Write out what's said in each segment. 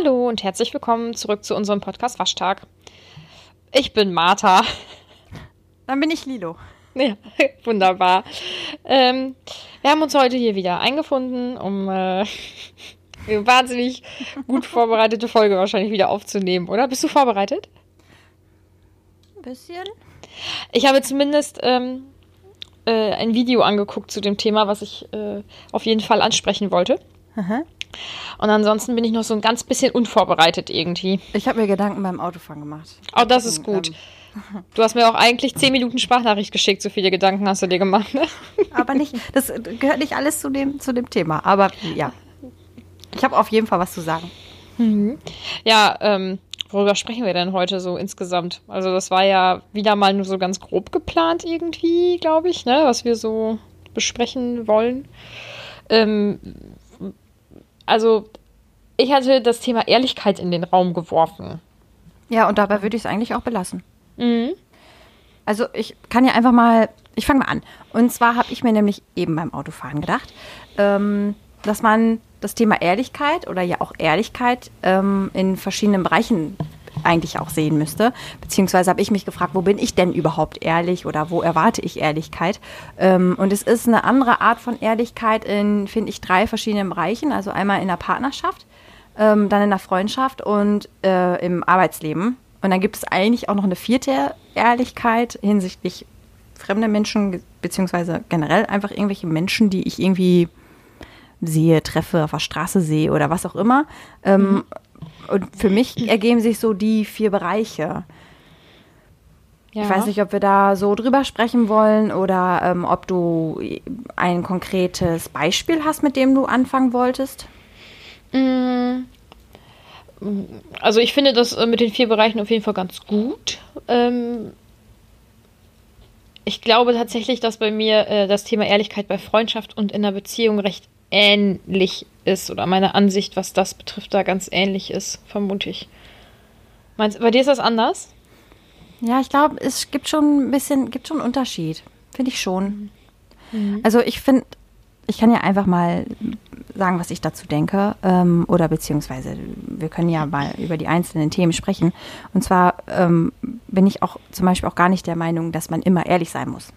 Hallo und herzlich willkommen zurück zu unserem Podcast Waschtag. Ich bin Martha. Dann bin ich Lilo. Ja, wunderbar. Ähm, wir haben uns heute hier wieder eingefunden, um äh, eine wahnsinnig gut vorbereitete Folge wahrscheinlich wieder aufzunehmen, oder? Bist du vorbereitet? Ein bisschen. Ich habe zumindest ähm, äh, ein Video angeguckt zu dem Thema, was ich äh, auf jeden Fall ansprechen wollte. Aha. Und ansonsten bin ich noch so ein ganz bisschen unvorbereitet irgendwie. Ich habe mir Gedanken beim Autofahren gemacht. Oh, das ist gut. Ähm, Du hast mir auch eigentlich 10 Minuten Sprachnachricht geschickt, so viele Gedanken hast du dir gemacht. Ne? aber nicht, das gehört nicht alles zu dem, zu dem Thema. Aber ja. Ich habe auf jeden Fall was zu sagen. Ja, ähm, worüber sprechen wir denn heute so insgesamt? Also das war ja wieder mal nur so ganz grob geplant irgendwie, glaube ich, ne, was wir so besprechen wollen. Ähm, also ich hatte das Thema Ehrlichkeit in den Raum geworfen. Ja, und dabei würde ich es eigentlich auch belassen. Mhm. Also ich kann ja einfach mal, ich fange mal an. Und zwar habe ich mir nämlich eben beim Autofahren gedacht, ähm, dass man das Thema Ehrlichkeit oder ja auch Ehrlichkeit ähm, in verschiedenen Bereichen eigentlich auch sehen müsste. Beziehungsweise habe ich mich gefragt, wo bin ich denn überhaupt ehrlich oder wo erwarte ich Ehrlichkeit? Ähm, und es ist eine andere Art von Ehrlichkeit in, finde ich, drei verschiedenen Bereichen. Also einmal in der Partnerschaft, ähm, dann in der Freundschaft und äh, im Arbeitsleben. Und dann gibt es eigentlich auch noch eine vierte Ehrlichkeit hinsichtlich fremder Menschen, beziehungsweise generell einfach irgendwelche Menschen, die ich irgendwie sehe, treffe, auf der Straße sehe oder was auch immer. Ähm, Und für mich ergeben sich so die vier Bereiche. Ja. Ich weiß nicht, ob wir da so drüber sprechen wollen oder ähm, ob du ein konkretes Beispiel hast, mit dem du anfangen wolltest. Also ich finde das äh, mit den vier Bereichen auf jeden Fall ganz gut. Ähm, ich glaube tatsächlich, dass bei mir äh, das Thema Ehrlichkeit bei Freundschaft und in einer Beziehung recht ähnlich ist oder meine Ansicht, was das betrifft, da ganz ähnlich ist, vermute ich. Meinst, bei dir ist das anders? Ja, ich glaube, es gibt schon ein bisschen, gibt schon einen Unterschied. Finde ich schon. Also ich finde, ich kann ja einfach mal sagen, was ich dazu denke. Ähm, oder beziehungsweise, wir können ja mal über die einzelnen Themen sprechen. Und zwar ähm, bin ich auch zum Beispiel auch gar nicht der Meinung, dass man immer ehrlich sein muss.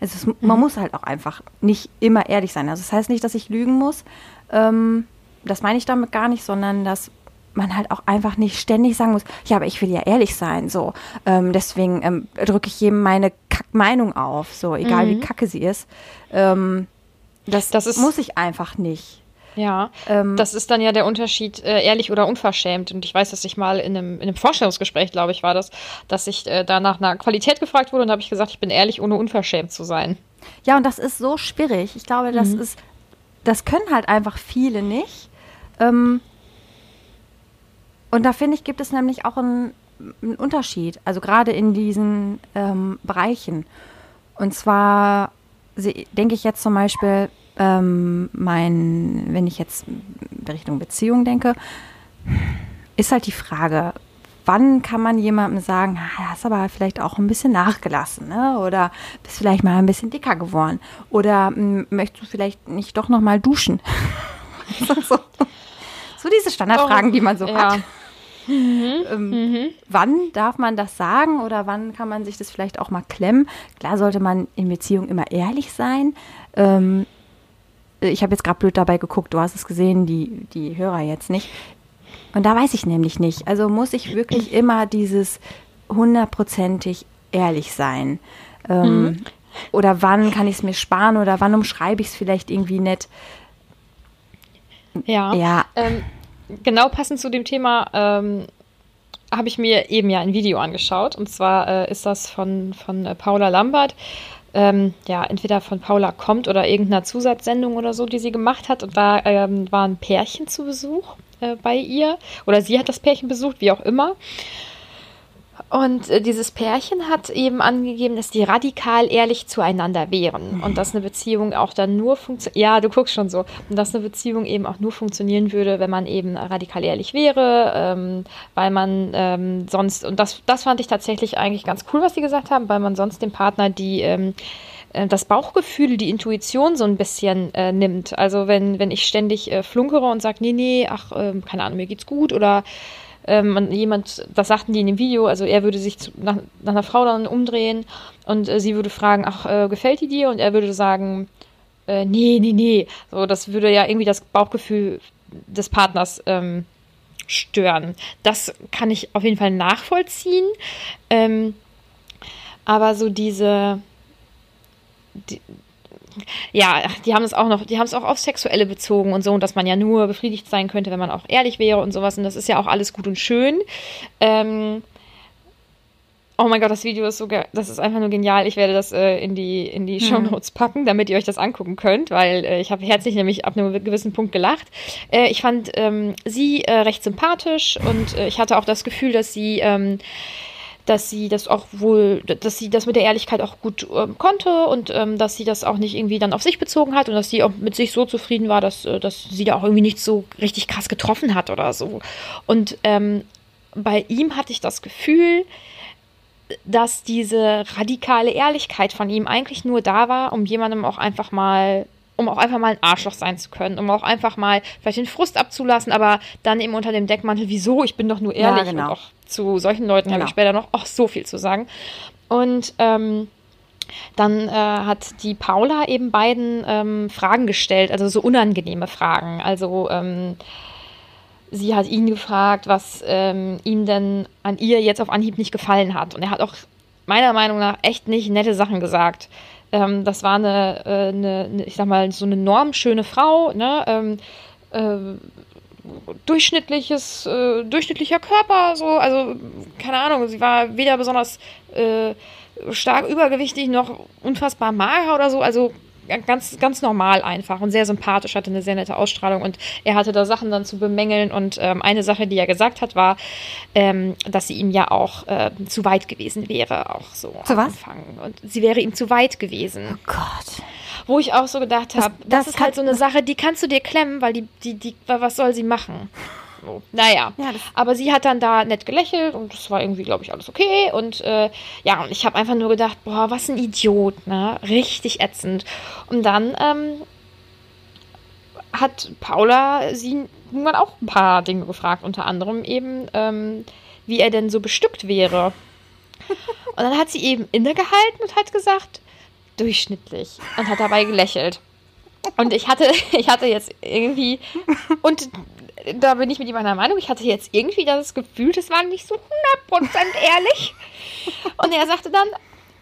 Es ist, Man muss halt auch einfach nicht immer ehrlich sein. Also das heißt nicht, dass ich lügen muss. Ähm, das meine ich damit gar nicht, sondern dass man halt auch einfach nicht ständig sagen muss, ja, aber ich will ja ehrlich sein, so. Ähm, deswegen ähm, drücke ich jedem meine Kack-Meinung auf, so, egal wie kacke sie ist. Ähm, das, Das ist- muss ich einfach nicht. Ja, Ähm, das ist dann ja der Unterschied, äh, ehrlich oder unverschämt. Und ich weiß, dass ich mal in einem, in einem Vorstellungsgespräch, glaube ich, war das, dass ich äh, da nach einer Qualität gefragt wurde und habe ich gesagt, ich bin ehrlich, ohne unverschämt zu sein. Ja, und das ist so schwierig. Ich glaube, das Mhm. ist, das können halt einfach viele nicht. Ähm, und da finde ich, gibt es nämlich auch einen, einen Unterschied. Also gerade in diesen ähm, Bereichen. Und zwar denke ich jetzt zum Beispiel, ähm, mein, wenn ich jetzt Richtung Beziehung denke, ist halt die Frage, wann kann man jemandem sagen, ah, hast aber vielleicht auch ein bisschen nachgelassen, ne? Oder bist vielleicht mal ein bisschen dicker geworden. Oder m, möchtest du vielleicht nicht doch noch mal duschen? so, so. so diese Standardfragen, die man so Oh, ja. hat. Ähm, Wann darf man das sagen oder wann kann man sich das vielleicht auch mal klemmen? Klar sollte man in Beziehung immer ehrlich sein. Ähm, ich habe jetzt gerade blöd dabei geguckt, du hast es gesehen, die, die Hörer jetzt nicht. Und da weiß ich nämlich nicht. Also muss ich wirklich immer dieses hundertprozentig ehrlich sein? Ähm, Oder wann kann ich es mir sparen oder wann umschreibe ich es vielleicht irgendwie nett? Ja. Ja. Ähm, genau passend zu dem Thema ähm, habe ich mir eben ja ein Video angeschaut. Und zwar äh, ist das von, von äh, Paula Lambert. Ähm, ja, entweder von Paula kommt oder irgendeiner Zusatzsendung oder so, die sie gemacht hat. Und da ähm, war ein Pärchen zu Besuch äh, bei ihr. Oder sie hat das Pärchen besucht, wie auch immer. Und äh, dieses Pärchen hat eben angegeben, dass die radikal ehrlich zueinander wären und dass eine Beziehung auch dann nur funktioniert. Ja, du guckst schon so. Und dass eine Beziehung eben auch nur funktionieren würde, wenn man eben radikal ehrlich wäre, ähm, weil man ähm, sonst, und das, das fand ich tatsächlich eigentlich ganz cool, was sie gesagt haben, weil man sonst dem Partner die ähm, äh, das Bauchgefühl, die Intuition so ein bisschen äh, nimmt. Also wenn, wenn ich ständig äh, flunkere und sage, nee, nee, ach, äh, keine Ahnung, mir geht's gut oder ähm, jemand, das sagten die in dem Video, also er würde sich zu, nach, nach, einer Frau dann umdrehen und äh, sie würde fragen, ach, äh, gefällt die dir? Und er würde sagen, nee, nee, nee. So, das würde ja irgendwie das Bauchgefühl des Partners ähm, stören. Das kann ich auf jeden Fall nachvollziehen. Ähm, aber so diese, die, ja, die haben es auch noch, die haben es auch auf Sexuelle bezogen und so, und dass man ja nur befriedigt sein könnte, wenn man auch ehrlich wäre und sowas. Und das ist ja auch alles gut und schön. Ähm, Oh mein Gott, das Video ist so das ist einfach nur genial. Ich werde das äh, in die in die Show Notes packen, damit ihr euch das angucken könnt, weil äh, ich habe herzlich nämlich ab einem gewissen Punkt gelacht. Äh, ich fand ähm, sie äh, recht sympathisch und äh, ich hatte auch das Gefühl, dass sie ähm, dass sie das auch wohl, dass sie das mit der Ehrlichkeit auch gut ähm, konnte und ähm, dass sie das auch nicht irgendwie dann auf sich bezogen hat und dass sie auch mit sich so zufrieden war, dass, äh, dass sie da auch irgendwie nicht so richtig krass getroffen hat oder so. Und ähm, bei ihm hatte ich das Gefühl, dass diese radikale Ehrlichkeit von ihm eigentlich nur da war, um jemandem auch einfach mal um auch einfach mal ein Arschloch sein zu können, um auch einfach mal vielleicht den Frust abzulassen, aber dann eben unter dem Deckmantel, wieso, ich bin doch nur ehrlich. Ja, genau. Und auch zu solchen Leuten genau. habe ich später noch auch so viel zu sagen. Und ähm, dann äh, hat die Paula eben beiden ähm, Fragen gestellt, also so unangenehme Fragen. Also ähm, sie hat ihn gefragt, was ähm, ihm denn an ihr jetzt auf Anhieb nicht gefallen hat. Und er hat auch meiner Meinung nach echt nicht nette Sachen gesagt. Ähm, das war eine, äh, eine, ich sag mal, so eine normschöne Frau, ne? Ähm, äh, durchschnittliches, äh, durchschnittlicher Körper, so, also, keine Ahnung, sie war weder besonders äh, stark übergewichtig noch unfassbar mager oder so, also ganz, ganz normal einfach und sehr sympathisch, hatte eine sehr nette Ausstrahlung und er hatte da Sachen dann zu bemängeln und ähm, eine Sache, die er gesagt hat, war, ähm, dass sie ihm ja auch äh, zu weit gewesen wäre, auch so zu am was? Anfang. Und sie wäre ihm zu weit gewesen. Oh Gott. Wo ich auch so gedacht habe, das, das, das, ist halt so eine Sache, die kannst du dir klemmen, weil die, die, die, was soll sie machen? So. Naja, ja, aber sie hat dann da nett gelächelt und das war irgendwie, glaube ich, alles okay. Und äh, ja, und ich habe einfach nur gedacht, boah, was ein Idiot, ne? Richtig ätzend. Und dann ähm, hat Paula sie irgendwann auch ein paar Dinge gefragt, unter anderem eben, ähm, wie er denn so bestückt wäre. Und dann hat sie eben innegehalten und hat gesagt, durchschnittlich. Und hat dabei gelächelt. Und ich hatte, ich hatte jetzt irgendwie, und da bin ich mit ihm einer Meinung. Ich hatte jetzt irgendwie das Gefühl, das war nicht so 100% ehrlich. Und er sagte dann,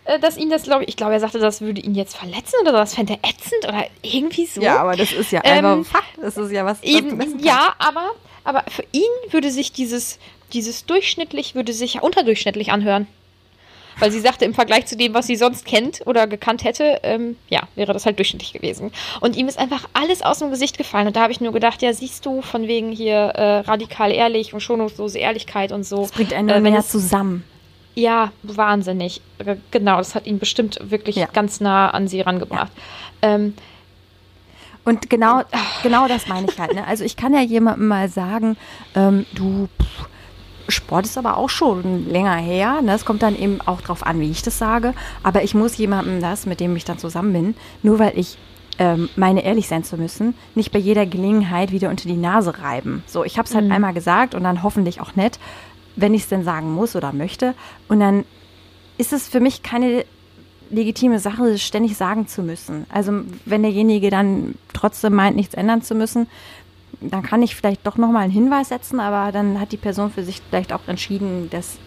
äh, dass ihn das, glaube ich, ich glaube, er sagte, das würde ihn jetzt verletzen oder das fände er ätzend oder irgendwie so. Ja, aber das ist ja einfach ähm, Fakt. Das ist ja was. Eben, ja, aber, aber für ihn würde sich dieses, dieses durchschnittlich, würde sich ja unterdurchschnittlich anhören. Weil sie sagte, im Vergleich zu dem, was sie sonst kennt oder gekannt hätte, ähm, ja, wäre das halt durchschnittlich gewesen. Und ihm ist einfach alles aus dem Gesicht gefallen. Und da habe ich nur gedacht, ja, siehst du, von wegen hier äh, radikal ehrlich und schonungslose Ehrlichkeit und so. Das bringt einen äh, mehr zusammen. Ja, wahnsinnig. Äh, genau, das hat ihn bestimmt wirklich ja. ganz nah an sie rangebracht. Ja. Ähm, und genau, genau das meine ich halt. Ne? Also ich kann ja jemandem mal sagen, ähm, du, pff, Sport ist aber auch schon länger her. Ne? Es kommt dann eben auch drauf an, wie ich das sage. Aber ich muss jemandem das, mit dem ich dann zusammen bin, nur weil ich ähm, meine ehrlich sein zu müssen, nicht bei jeder Gelegenheit wieder unter die Nase reiben. So, ich habe es halt mhm. einmal gesagt und dann hoffentlich auch nett, wenn ich es denn sagen muss oder möchte. Und dann ist es für mich keine legitime Sache, ständig sagen zu müssen. Also wenn derjenige dann trotzdem meint, nichts ändern zu müssen, dann kann ich vielleicht doch nochmal einen Hinweis setzen, aber dann hat die Person für sich vielleicht auch entschieden, dass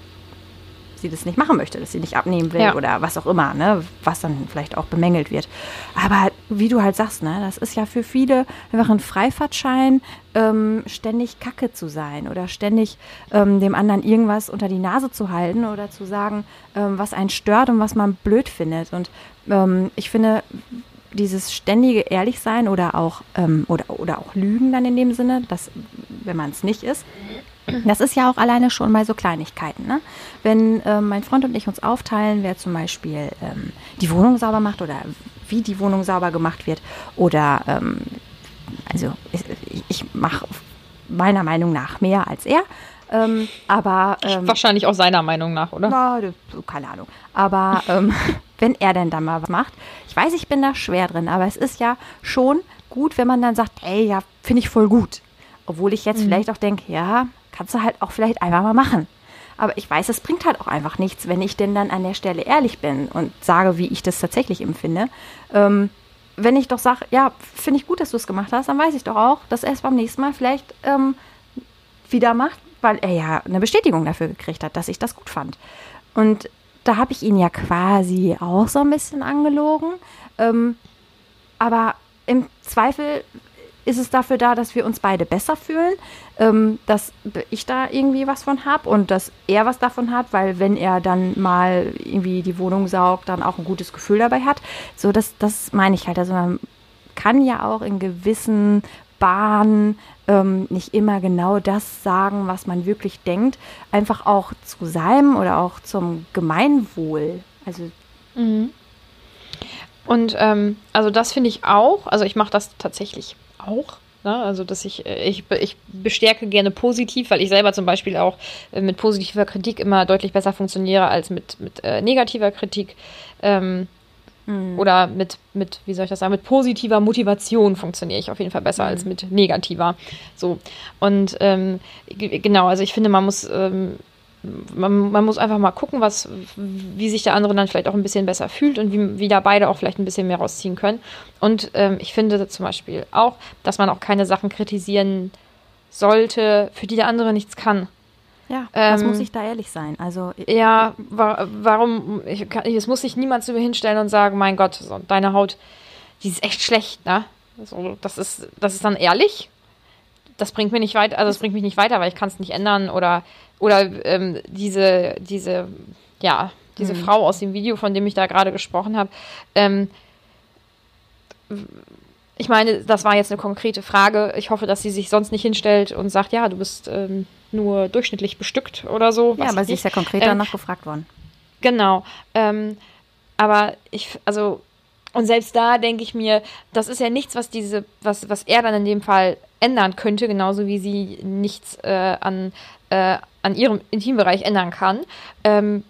sie das nicht machen möchte, dass sie nicht abnehmen will ja. oder was auch immer, ne, was dann vielleicht auch bemängelt wird. Aber wie du halt sagst, ne, das ist ja für viele einfach ein Freifahrtschein, ähm, ständig Kacke zu sein oder ständig ähm, dem anderen irgendwas unter die Nase zu halten oder zu sagen, ähm, was einen stört und was man blöd findet. Und ähm, ich finde, dieses ständige Ehrlichsein oder auch, ähm, oder, oder auch Lügen dann in dem Sinne, dass, wenn man es nicht ist, das ist ja auch alleine schon bei so Kleinigkeiten. Ne? Wenn ähm, mein Freund und ich uns aufteilen, wer zum Beispiel ähm, die Wohnung sauber macht oder wie die Wohnung sauber gemacht wird oder ähm, also ich, ich mache meiner Meinung nach mehr als er. Ähm, aber ähm, wahrscheinlich auch seiner Meinung nach, oder? Na, keine Ahnung. Aber ähm, wenn er denn dann mal was macht. Ich weiß, ich bin da schwer drin, aber es ist ja schon gut, wenn man dann sagt, ey, ja, finde ich voll gut. Obwohl ich jetzt mhm. vielleicht auch denke, ja, kannst du halt auch vielleicht einfach mal machen. Aber ich weiß, es bringt halt auch einfach nichts, wenn ich denn dann an der Stelle ehrlich bin und sage, wie ich das tatsächlich empfinde. Ähm, wenn ich doch sage, ja, finde ich gut, dass du es gemacht hast, dann weiß ich doch auch, dass er es beim nächsten Mal vielleicht ähm, wieder macht, weil er ja eine Bestätigung dafür gekriegt hat, dass ich das gut fand. Und da habe ich ihn ja quasi auch so ein bisschen angelogen. Ähm, aber im Zweifel ist es dafür da, dass wir uns beide besser fühlen, ähm, dass ich da irgendwie was von habe und dass er was davon hat, weil wenn er dann mal irgendwie die Wohnung saugt, dann auch ein gutes Gefühl dabei hat. So, das, das meine ich halt. Also man kann ja auch in gewissen Bahnen ähm, nicht immer genau das sagen, was man wirklich denkt, einfach auch zu seinem oder auch zum Gemeinwohl. Also mhm. Und ähm, also das finde ich auch, also ich mache das tatsächlich auch. Ne? Also, dass ich, äh, ich, ich bestärke gerne positiv, weil ich selber zum Beispiel auch äh, mit positiver Kritik immer deutlich besser funktioniere als mit, mit äh, negativer Kritik. Ähm, mhm. Oder mit, mit, wie soll ich das sagen, mit positiver Motivation funktioniere ich auf jeden Fall besser mhm. als mit negativer. So. Und ähm, genau, also ich finde, man muss ähm, man, man, muss einfach mal gucken, was, wie sich der andere dann vielleicht auch ein bisschen besser fühlt und wie, wie da beide auch vielleicht ein bisschen mehr rausziehen können. Und ähm, ich finde zum Beispiel auch, dass man auch keine Sachen kritisieren sollte, für die der andere nichts kann. Ja, ähm, was muss ich da ehrlich sein? Also ja, wa warum? Ich es muss sich niemand zu mir hinstellen und sagen, mein Gott, so, deine Haut, die ist echt schlecht, ne? So, das ist, das ist dann ehrlich. Das bringt mir nicht weiter, also das bringt mich nicht weiter, weil ich kann es nicht ändern oder oder ähm, diese, diese, ja, diese mhm. Frau aus dem Video, von dem ich da gerade gesprochen habe. Ähm, ich meine, das war jetzt eine konkrete Frage. Ich hoffe, dass sie sich sonst nicht hinstellt und sagt, ja, du bist ähm, nur durchschnittlich bestückt oder so. Ja, aber sie ist ja konkret danach ähm, gefragt worden. Genau. Ähm, aber ich, also, und selbst da denke ich mir, das ist ja nichts, was diese, was, was er dann in dem Fall ändern könnte, genauso wie sie nichts äh, an, äh, an ihrem Intimbereich ändern kann. Ähm,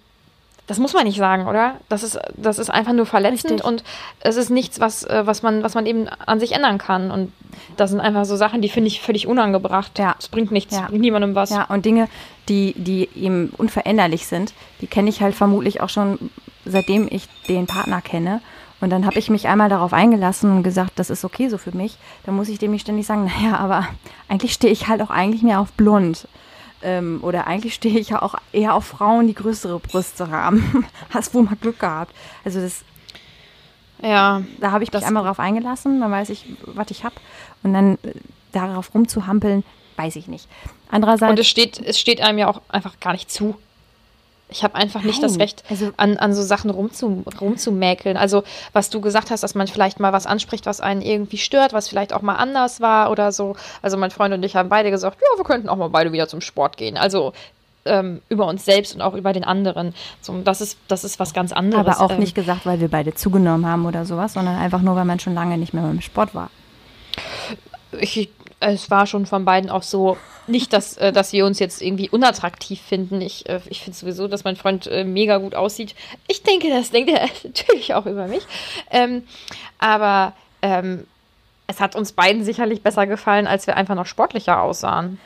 das muss man nicht sagen, oder? Das ist, das ist einfach nur verletzend Richtig. und es ist nichts, was, äh, was, man, was man eben an sich ändern kann. Und das sind einfach so Sachen, die finde ich völlig unangebracht. Ja. Es bringt nichts, ja. bringt niemandem was. Ja, und Dinge, die, die eben unveränderlich sind, die kenne ich halt vermutlich auch schon, seitdem ich den Partner kenne. Und dann habe ich mich einmal darauf eingelassen und gesagt, das ist okay so für mich. Dann muss ich dem nicht ständig sagen, naja, aber eigentlich stehe ich halt auch eigentlich mehr auf blond. Ähm, oder eigentlich stehe ich ja auch eher auf Frauen, die größere Brüste haben. Hast wohl mal Glück gehabt. Also das. Ja. Da habe ich mich einmal drauf eingelassen, dann weiß ich, was ich habe. Und dann äh, darauf rumzuhampeln, weiß ich nicht. Andererseits. Und es steht, es steht einem ja auch einfach gar nicht zu. Ich habe einfach nicht Nein. das Recht, also, an, an so Sachen rumzu, rumzumäkeln. Also, was du gesagt hast, dass man vielleicht mal was anspricht, was einen irgendwie stört, was vielleicht auch mal anders war oder so. Also, mein Freund und ich haben beide gesagt, ja, wir könnten auch mal beide wieder zum Sport gehen. Also, ähm, über uns selbst und auch über den anderen. So, das, ist, das ist was ganz anderes. Aber auch ähm, nicht gesagt, weil wir beide zugenommen haben oder sowas, sondern einfach nur, weil man schon lange nicht mehr beim Sport war. Ich es war schon von beiden auch so, nicht, dass, äh, dass wir uns jetzt irgendwie unattraktiv finden. Ich, äh, ich finde sowieso, dass mein Freund äh, mega gut aussieht. Ich denke, das denkt er natürlich auch über mich. Ähm, aber ähm, es hat uns beiden sicherlich besser gefallen, als wir einfach noch sportlicher aussahen.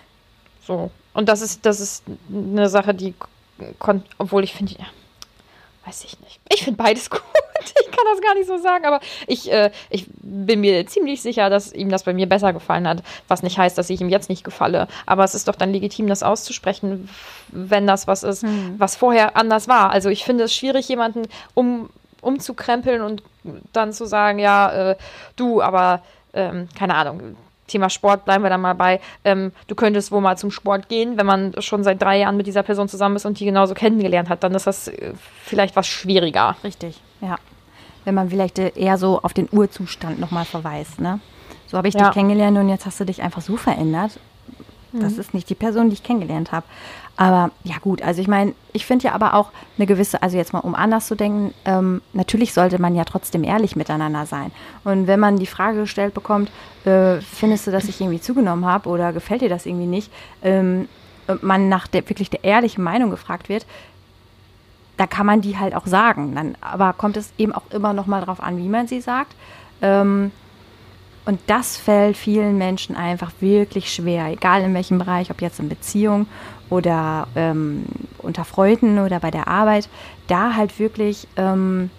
So. Und das ist, das ist eine Sache, die, obwohl ich finde, ja, weiß ich nicht. Ich finde beides gut. Ich kann das gar nicht so sagen, aber ich, äh, ich bin mir ziemlich sicher, dass ihm das bei mir besser gefallen hat. Was nicht heißt, dass ich ihm jetzt nicht gefalle. Aber es ist doch dann legitim, das auszusprechen, wenn das was ist, hm. was vorher anders war. Also ich finde es schwierig, jemanden um, umzukrempeln und dann zu sagen, ja, äh, du, aber ähm, keine Ahnung, Thema Sport bleiben wir da mal bei. Ähm, du könntest wohl mal zum Sport gehen, wenn man schon seit drei Jahren mit dieser Person zusammen ist und die genauso kennengelernt hat, dann ist das äh, vielleicht was schwieriger. Richtig, ja. Wenn man vielleicht äh, eher so auf den Urzustand nochmal verweist, ne? So habe ich ja. dich kennengelernt und jetzt hast du dich einfach so verändert. Das mhm. ist nicht die Person, die ich kennengelernt habe. Aber ja gut, also ich meine, ich finde ja aber auch eine gewisse, also jetzt mal um anders zu denken, ähm, natürlich sollte man ja trotzdem ehrlich miteinander sein. Und wenn man die Frage gestellt bekommt, äh, findest du, dass ich irgendwie zugenommen habe oder gefällt dir das irgendwie nicht, ähm, man nach der wirklich der ehrlichen Meinung gefragt wird, da kann man die halt auch sagen. Dann, aber kommt es eben auch immer noch mal drauf an, wie man sie sagt. Ähm, und das fällt vielen Menschen einfach wirklich schwer, egal in welchem Bereich, ob jetzt in Beziehung oder ähm, unter Freunden oder bei der Arbeit, da halt wirklich ähm,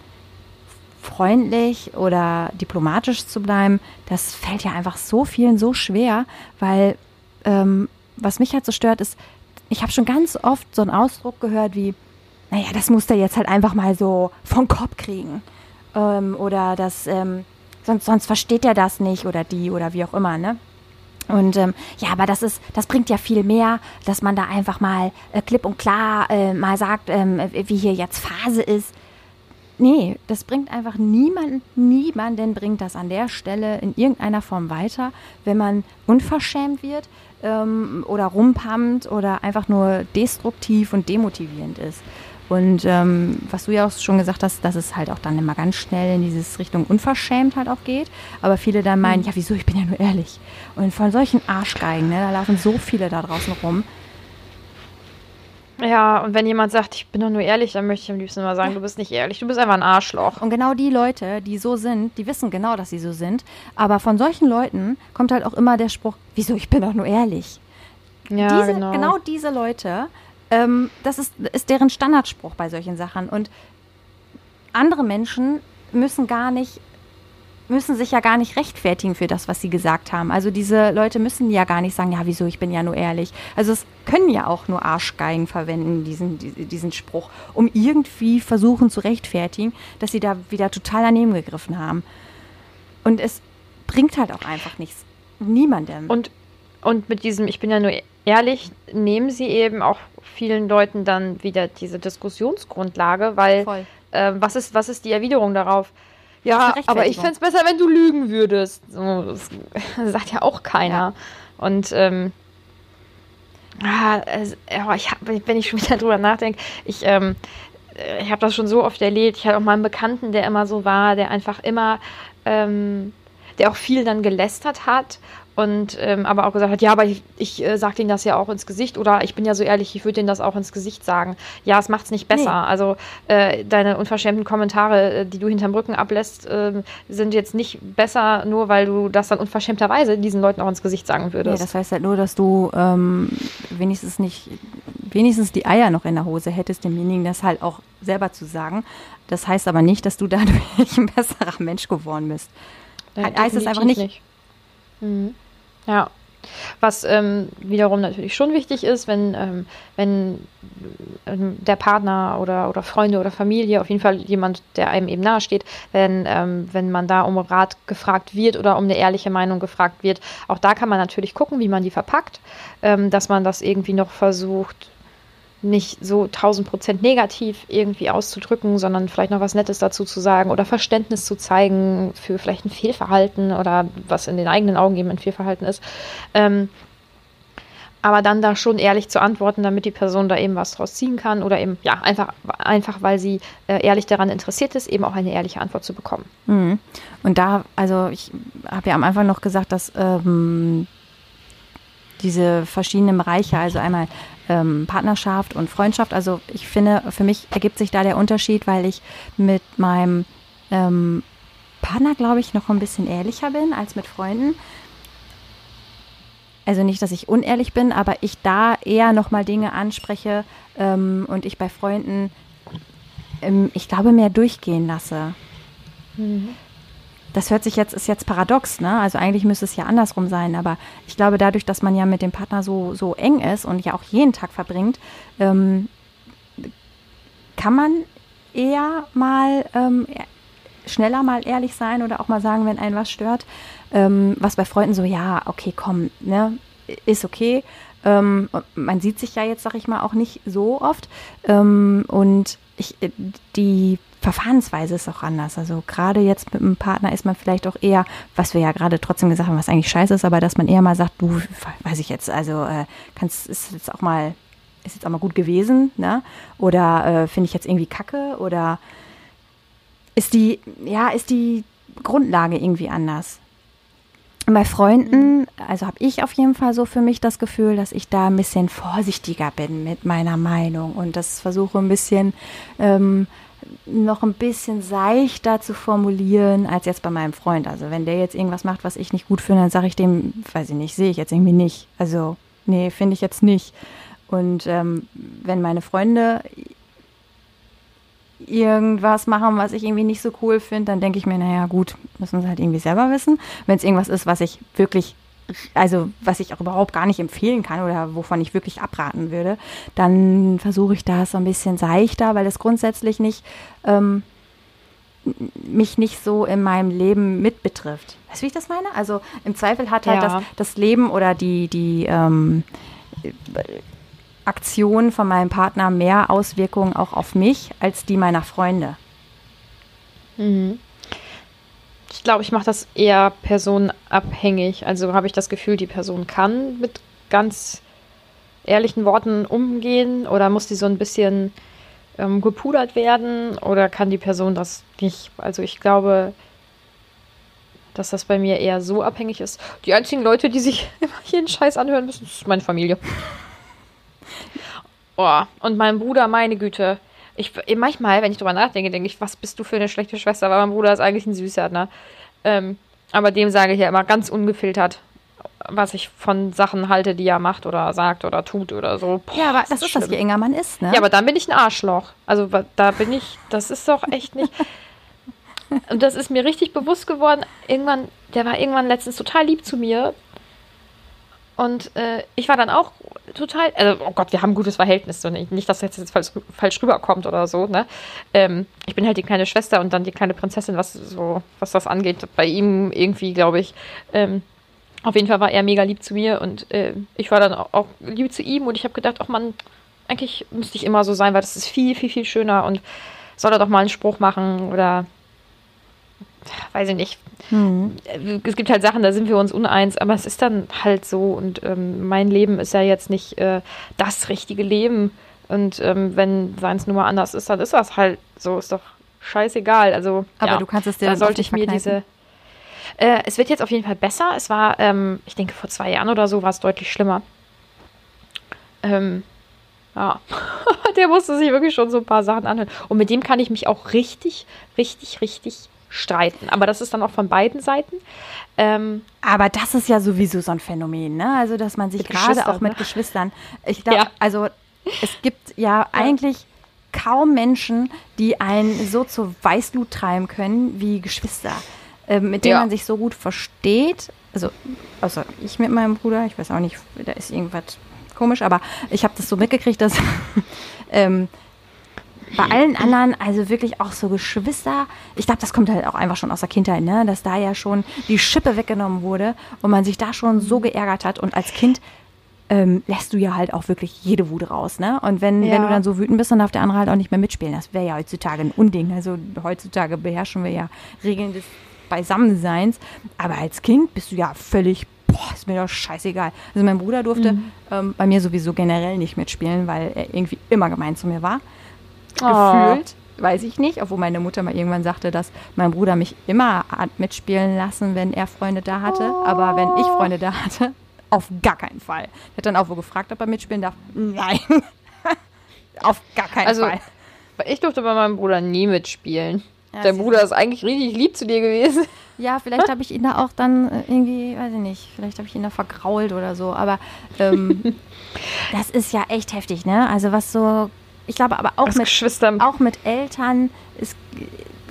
freundlich oder diplomatisch zu bleiben, das fällt ja einfach so vielen so schwer, weil ähm, was mich halt so stört, ist, ich habe schon ganz oft so einen Ausdruck gehört wie, naja, das muss der jetzt halt einfach mal so vom Kopf kriegen. Ähm, oder das, ähm, sonst, sonst versteht er das nicht oder die oder wie auch immer, ne? Und ähm, ja, aber das ist, das bringt ja viel mehr, dass man da einfach mal äh, klipp und klar äh, mal sagt, ähm, wie hier jetzt Phase ist. Nee, das bringt einfach niemanden, niemanden bringt das an der Stelle in irgendeiner Form weiter, wenn man unverschämt wird ähm, oder rumpammt oder einfach nur destruktiv und demotivierend ist. Und ähm, was du ja auch schon gesagt hast, dass es halt auch dann immer ganz schnell in dieses Richtung unverschämt halt auch geht. Aber viele dann meinen, mhm. ja wieso, ich bin ja nur ehrlich. Und von solchen Arschgeigen, ne, da laufen so viele da draußen rum. Ja, und wenn jemand sagt, ich bin doch nur ehrlich, dann möchte ich am liebsten mal sagen, ja. du bist nicht ehrlich, du bist einfach ein Arschloch. Und genau die Leute, die so sind, die wissen genau, dass sie so sind. Aber von solchen Leuten kommt halt auch immer der Spruch, wieso, ich bin doch nur ehrlich. Ja, diese, genau. genau diese Leute ähm, das ist, ist deren Standardspruch bei solchen Sachen. Und andere Menschen müssen gar nicht müssen sich ja gar nicht rechtfertigen für das, was sie gesagt haben. Also diese Leute müssen ja gar nicht sagen, ja, wieso, ich bin ja nur ehrlich. Also es können ja auch nur Arschgeigen verwenden, diesen, diesen Spruch, um irgendwie versuchen zu rechtfertigen, dass sie da wieder total daneben gegriffen haben. Und es bringt halt auch einfach nichts. Niemandem. Und, und mit diesem, ich bin ja nur ehrlich, nehmen sie eben auch vielen Leuten dann wieder diese Diskussionsgrundlage, weil äh, was, ist, was ist die Erwiderung darauf? Ja, aber ich fände es besser, wenn du lügen würdest. So, das sagt ja auch keiner. Ja. Und ähm, ah, also, ich hab, wenn ich schon wieder drüber nachdenke, ich, ähm, ich habe das schon so oft erlebt. Ich hatte auch mal einen Bekannten, der immer so war, der einfach immer, ähm, der auch viel dann gelästert hat und ähm, aber auch gesagt hat, ja, aber ich, ich äh, sage denen das ja auch ins Gesicht oder ich bin ja so ehrlich, ich würde denen das auch ins Gesicht sagen. Ja, es macht es nicht besser. Nee. Also äh, deine unverschämten Kommentare, äh, die du hinterm Rücken ablässt, äh, sind jetzt nicht besser, nur weil du das dann unverschämterweise diesen Leuten auch ins Gesicht sagen würdest. Nee, das heißt halt nur, dass du ähm, wenigstens nicht, wenigstens die Eier noch in der Hose hättest, demjenigen das halt auch selber zu sagen. Das heißt aber nicht, dass du dadurch ein besserer Mensch geworden bist. Ja, heißt es einfach nicht. nicht. Mhm. Ja. Was ähm, wiederum natürlich schon wichtig ist, wenn, ähm, wenn ähm, der Partner oder, oder Freunde oder Familie, auf jeden Fall jemand, der einem eben nahesteht, wenn, ähm, wenn man da um Rat gefragt wird oder um eine ehrliche Meinung gefragt wird, auch da kann man natürlich gucken, wie man die verpackt, ähm, dass man das irgendwie noch versucht, nicht so 1000 Prozent negativ irgendwie auszudrücken, sondern vielleicht noch was Nettes dazu zu sagen oder Verständnis zu zeigen für vielleicht ein Fehlverhalten oder was in den eigenen Augen eben ein Fehlverhalten ist. Ähm, aber dann da schon ehrlich zu antworten, damit die Person da eben was draus ziehen kann oder eben, ja, einfach, einfach weil sie äh, ehrlich daran interessiert ist, eben auch eine ehrliche Antwort zu bekommen. Mhm. Und da, also ich habe ja am Anfang noch gesagt, dass ähm, diese verschiedenen Bereiche, also einmal ähm, Partnerschaft und Freundschaft. Also ich finde, für mich ergibt sich da der Unterschied, weil ich mit meinem ähm, Partner, glaube ich, noch ein bisschen ehrlicher bin als mit Freunden. Also nicht, dass ich unehrlich bin, aber ich da eher nochmal Dinge anspreche ähm, und ich bei Freunden, ähm, ich glaube, mehr durchgehen lasse. Mhm das hört sich jetzt, ist jetzt paradox, ne? Also eigentlich müsste es ja andersrum sein, aber ich glaube, dadurch, dass man ja mit dem Partner so, so eng ist und ja auch jeden Tag verbringt, ähm, kann man eher mal ähm, schneller mal ehrlich sein oder auch mal sagen, wenn einen was stört. Ähm, was bei Freunden so, ja, okay, komm, ne, ist okay. Ähm, man sieht sich ja jetzt, sag ich mal, auch nicht so oft. Ähm, und ich, die Verfahrensweise ist auch anders. Also gerade jetzt mit einem Partner ist man vielleicht auch eher, was wir ja gerade trotzdem gesagt haben, was eigentlich scheiße ist, aber dass man eher mal sagt, du, weiß ich jetzt, also äh, kannst, ist jetzt auch mal, ist jetzt auch mal gut gewesen, ne? Oder äh, finde ich jetzt irgendwie kacke oder ist die, ja, ist die Grundlage irgendwie anders. bei Freunden, also habe ich auf jeden Fall so für mich das Gefühl, dass ich da ein bisschen vorsichtiger bin mit meiner Meinung und das versuche ein bisschen ähm, noch ein bisschen seichter zu formulieren als jetzt bei meinem Freund. Also wenn der jetzt irgendwas macht, was ich nicht gut finde, dann sage ich dem, weiß ich nicht, sehe ich jetzt irgendwie nicht. Also nee, finde ich jetzt nicht. Und ähm, wenn meine Freunde irgendwas machen, was ich irgendwie nicht so cool finde, dann denke ich mir, naja, gut, müssen sie halt irgendwie selber wissen. Wenn es irgendwas ist, was ich wirklich, also was ich auch überhaupt gar nicht empfehlen kann oder wovon ich wirklich abraten würde, dann versuche ich das so ein bisschen seichter, weil es grundsätzlich nicht ähm, mich nicht so in meinem Leben mitbetrifft. Weißt du, wie ich das meine? Also im Zweifel hat halt Ja. das, das Leben oder die, die ähm, Aktion von meinem Partner mehr Auswirkungen auch auf mich als die meiner Freunde. Mhm. Ich glaube, ich mache das eher personenabhängig. Also habe ich das Gefühl, die Person kann mit ganz ehrlichen Worten umgehen oder muss die so ein bisschen ähm, gepudert werden oder kann die Person das nicht? Also ich glaube, dass das bei mir eher so abhängig ist. Die einzigen Leute, die sich immer jeden Scheiß anhören müssen, ist meine Familie. Oh, und mein Bruder, meine Güte. Ich, manchmal, wenn ich drüber nachdenke, denke ich, was bist du für eine schlechte Schwester? Weil mein Bruder ist eigentlich ein Süßer, ne? Ähm, aber dem sage ich ja immer ganz ungefiltert, was ich von Sachen halte, die er macht oder sagt oder tut oder so. Boah, Ja, aber das ist das, je enger man ist, ne? Ja, aber dann bin ich ein Arschloch. Also da bin ich, das ist doch echt nicht. Und das ist mir richtig bewusst geworden. Irgendwann, der war irgendwann letztens total lieb zu mir. Und äh, ich war dann auch total, also, oh Gott, wir haben ein gutes Verhältnis. So, nicht, nicht, dass das jetzt falsch, falsch rüberkommt oder so, ne? Ähm, ich bin halt die kleine Schwester und dann die kleine Prinzessin, was so, was das angeht. Bei ihm irgendwie, glaube ich. Ähm, auf jeden Fall war er mega lieb zu mir und äh, ich war dann auch, auch lieb zu ihm und ich habe gedacht, ach man, eigentlich müsste ich immer so sein, weil das ist viel, viel, viel schöner und soll er doch mal einen Spruch machen oder weiß ich nicht. Hm. Es gibt halt Sachen, da sind wir uns uneins, aber es ist dann halt so und ähm, mein Leben ist ja jetzt nicht äh, das richtige Leben und ähm, wenn seins nur mal anders ist, dann ist das halt so, ist doch scheißegal. Also, Aber ja, du kannst es dir da sollte ich mir diese. Äh, es wird jetzt auf jeden Fall besser. Es war, ähm, ich denke, vor zwei Jahren oder so war es deutlich schlimmer. Ähm, ja, der musste sich wirklich schon so ein paar Sachen anhören. Und mit dem kann ich mich auch richtig, richtig, richtig streiten. Aber das ist dann auch von beiden Seiten. Ähm, Aber das ist ja sowieso so ein Phänomen, ne? Also, dass man sich gerade auch mit ne? Geschwistern, ich glaube, Ja. also es gibt ja, eigentlich kaum Menschen, die einen so zu Weißglut treiben können wie Geschwister, ähm, mit denen Ja. man sich so gut versteht. Also, außer ich mit meinem Bruder, ich weiß auch nicht, da ist irgendwas komisch, aber ich habe das so mitgekriegt, dass ähm, bei allen anderen, also wirklich auch so Geschwister, ich glaube, das kommt halt auch einfach schon aus der Kindheit, ne? dass da ja schon die Schippe weggenommen wurde und man sich da schon so geärgert hat und als Kind ähm, lässt du ja halt auch wirklich jede Wut raus, ne? Und wenn, Ja. wenn du dann so wütend bist, dann darf der andere halt auch nicht mehr mitspielen. Das wäre ja heutzutage ein Unding. Also heutzutage beherrschen wir ja Regeln des Beisammenseins. Aber als Kind bist du ja völlig, boah, ist mir doch scheißegal. Also mein Bruder durfte ähm, bei mir sowieso generell nicht mitspielen, weil er irgendwie immer gemein zu mir war Oh. gefühlt, weiß ich nicht, obwohl meine Mutter mal irgendwann sagte, dass mein Bruder mich immer hat mitspielen lassen, wenn er Freunde da hatte. Aber wenn ich Freunde da hatte, auf gar keinen Fall. Er hat dann auch wohl gefragt, ob er mitspielen darf. Nein. auf gar keinen Also, Fall. ich durfte bei meinem Bruder nie mitspielen. Ja, siehst Bruder ist eigentlich richtig lieb zu dir gewesen. Ja, vielleicht habe ich ihn da auch dann äh, irgendwie, weiß ich nicht, vielleicht habe ich ihn da vergrault oder so. Aber ähm, das ist ja echt heftig, ne? Also was so, ich glaube aber auch mit Geschwister. auch mit Eltern ist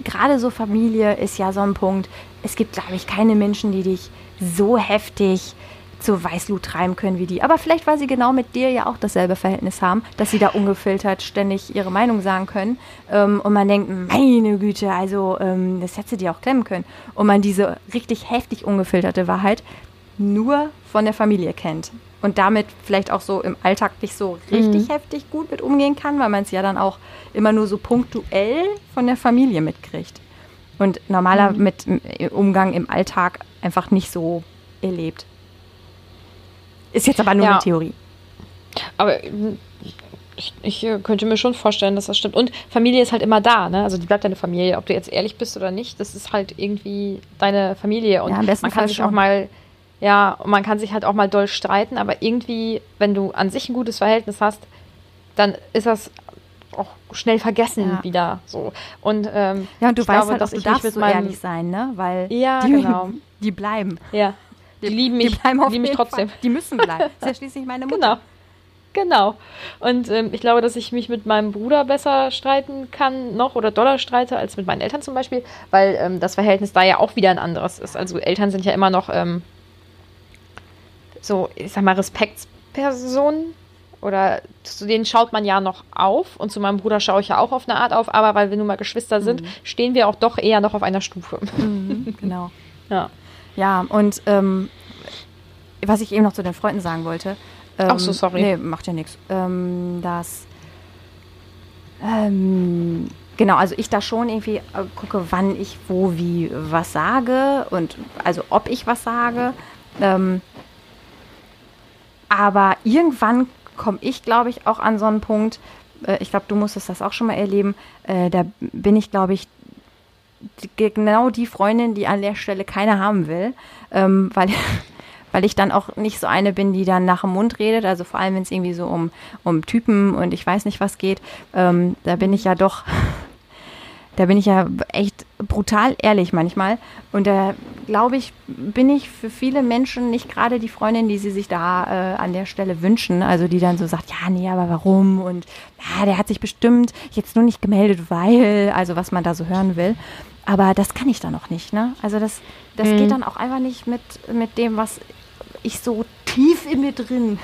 gerade so Familie ist ja so ein Punkt. Es gibt, glaube ich, keine Menschen, die dich so heftig zu Weißglut treiben können wie die. Aber vielleicht, weil sie genau mit dir ja auch dasselbe Verhältnis haben, dass sie da ungefiltert ständig ihre Meinung sagen können. Ähm, und man denkt, meine Güte, also ähm, das hätte sie dir auch klemmen können. Und man diese richtig heftig ungefilterte Wahrheit nur von der Familie kennt. Und damit vielleicht auch so im Alltag nicht so richtig heftig gut mit umgehen kann, weil man es ja dann auch immer nur so punktuell von der Familie mitkriegt. Und normaler mit im Umgang im Alltag einfach nicht so erlebt. Ist jetzt aber nur Ja. eine Theorie. Aber mm, ich, ich äh, könnte mir schon vorstellen, dass das stimmt. Und Familie ist halt immer da, ne? Also die bleibt deine Familie, ob du jetzt ehrlich bist oder nicht. Das ist halt irgendwie deine Familie. Und Ja, am besten man kann Fall sich schon. auch mal Ja, und man kann sich halt auch mal doll streiten, aber irgendwie, wenn du an sich ein gutes Verhältnis hast, dann ist das auch schnell vergessen Ja. wieder so. Und ähm, Ja, und du weißt glaube, halt auch, dass du ich mich darfst so meinem ehrlich sein, ne? Weil Ja, die, genau. die bleiben. ja, die, lieben mich, die bleiben auf lieben mich trotzdem. Fall. Die müssen bleiben. Das ist ja schließlich meine Mutter. Genau. Genau. Und ähm, ich glaube, dass ich mich mit meinem Bruder besser streiten kann noch oder doller streite als mit meinen Eltern zum Beispiel, weil ähm, das Verhältnis da ja auch wieder ein anderes ist. Also Eltern sind ja immer noch ähm, so, ich sag mal, Respektspersonen oder zu denen schaut man ja noch auf und zu meinem Bruder schaue ich ja auch auf eine Art auf, aber weil wir nun mal Geschwister sind, stehen wir auch doch eher noch auf einer Stufe. Mhm, genau. ja. Ja, und ähm, was ich eben noch zu den Freunden sagen wollte. Ähm, Ach so, sorry. Nee, macht ja nichts. Ähm, dass. Ähm, genau, also ich da schon irgendwie äh, gucke, wann ich wo wie was sage und also ob ich was sage. Ähm, aber irgendwann komme ich, glaube ich, auch an so einen Punkt, äh, ich glaube, du musstest das auch schon mal erleben, äh, da bin ich, glaube ich, genau die Freundin, die an der Stelle keiner haben will, ähm, weil, weil ich dann auch nicht so eine bin, die dann nach dem Mund redet, also vor allem, wenn es irgendwie so um, um Typen und ich weiß nicht was geht, ähm, da bin ich ja doch, da bin ich ja echt brutal ehrlich manchmal und da glaube ich, bin ich für viele Menschen nicht gerade die Freundin, die sie sich da äh, an der Stelle wünschen, also die dann so sagt, ja, nee, aber warum und ja, der hat sich bestimmt jetzt nur nicht gemeldet, weil, also was man da so hören will. Aber das kann ich dann auch nicht, ne? Also das, das Mhm. geht dann auch einfach nicht mit, mit dem, was ich so tief in mir drin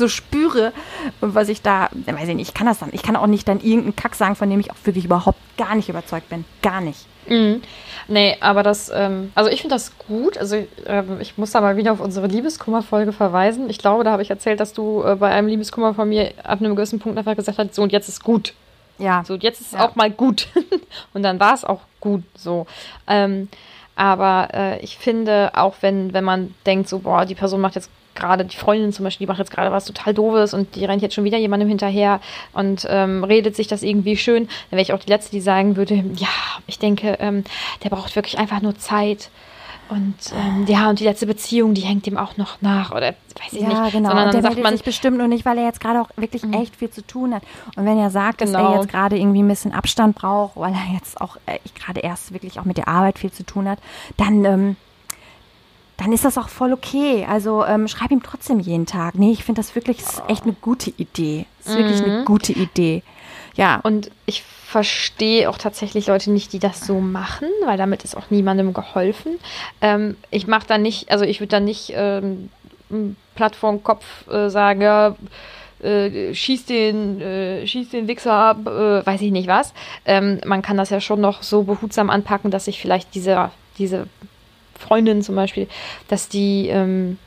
so spüre und was ich da, weiß ich nicht, ich kann das dann, ich kann auch nicht dann irgendeinen Kack sagen, von dem ich auch wirklich überhaupt gar nicht überzeugt bin. Gar nicht. Mhm. Nee, aber das, ähm, also ich finde das gut. Also ähm, ich muss da mal wieder auf unsere Liebeskummer-Folge verweisen. Ich glaube, da habe ich erzählt, dass du äh, bei einem Liebeskummer von mir ab einem gewissen Punkt einfach gesagt hast, so und jetzt ist gut. Ja. So, und jetzt ist Ja. auch mal gut. und dann war es auch gut so. Ähm, aber äh, ich finde, auch wenn, wenn man denkt, so, boah, die Person macht jetzt gerade, die Freundin zum Beispiel, die macht jetzt gerade was total Doofes und die rennt jetzt schon wieder jemandem hinterher und ähm, redet sich das irgendwie schön, dann wäre ich auch die Letzte, die sagen würde, ja, ich denke, ähm, der braucht wirklich einfach nur Zeit. Und ähm, ja, und die letzte Beziehung, die hängt ihm auch noch nach. Oder weiß ich ja, nicht. genau. Sondern und der dann sagt man, sich bestimmt nur nicht, weil er jetzt gerade auch wirklich echt viel zu tun hat. Und wenn er sagt, dass Genau. er jetzt gerade irgendwie ein bisschen Abstand braucht, weil er jetzt auch äh, gerade erst wirklich auch mit der Arbeit viel zu tun hat, dann, ähm, dann ist das auch voll okay. Also ähm, schreib ihm trotzdem jeden Tag. Nee, ich finde das wirklich ist echt eine gute Idee. Ist wirklich eine gute Idee. Ja. Und ich verstehe auch tatsächlich Leute nicht, die das so machen, weil damit ist auch niemandem geholfen. Ähm, ich mache da nicht, also ich würde da nicht ähm, m, Platt vor den Kopf äh, sagen, ja, äh, schieß den, äh, schieß den Wichser ab, äh, weiß ich nicht was. Ähm, man kann das ja schon noch so behutsam anpacken, dass sich vielleicht diese, diese Freundin zum Beispiel, dass die ähm,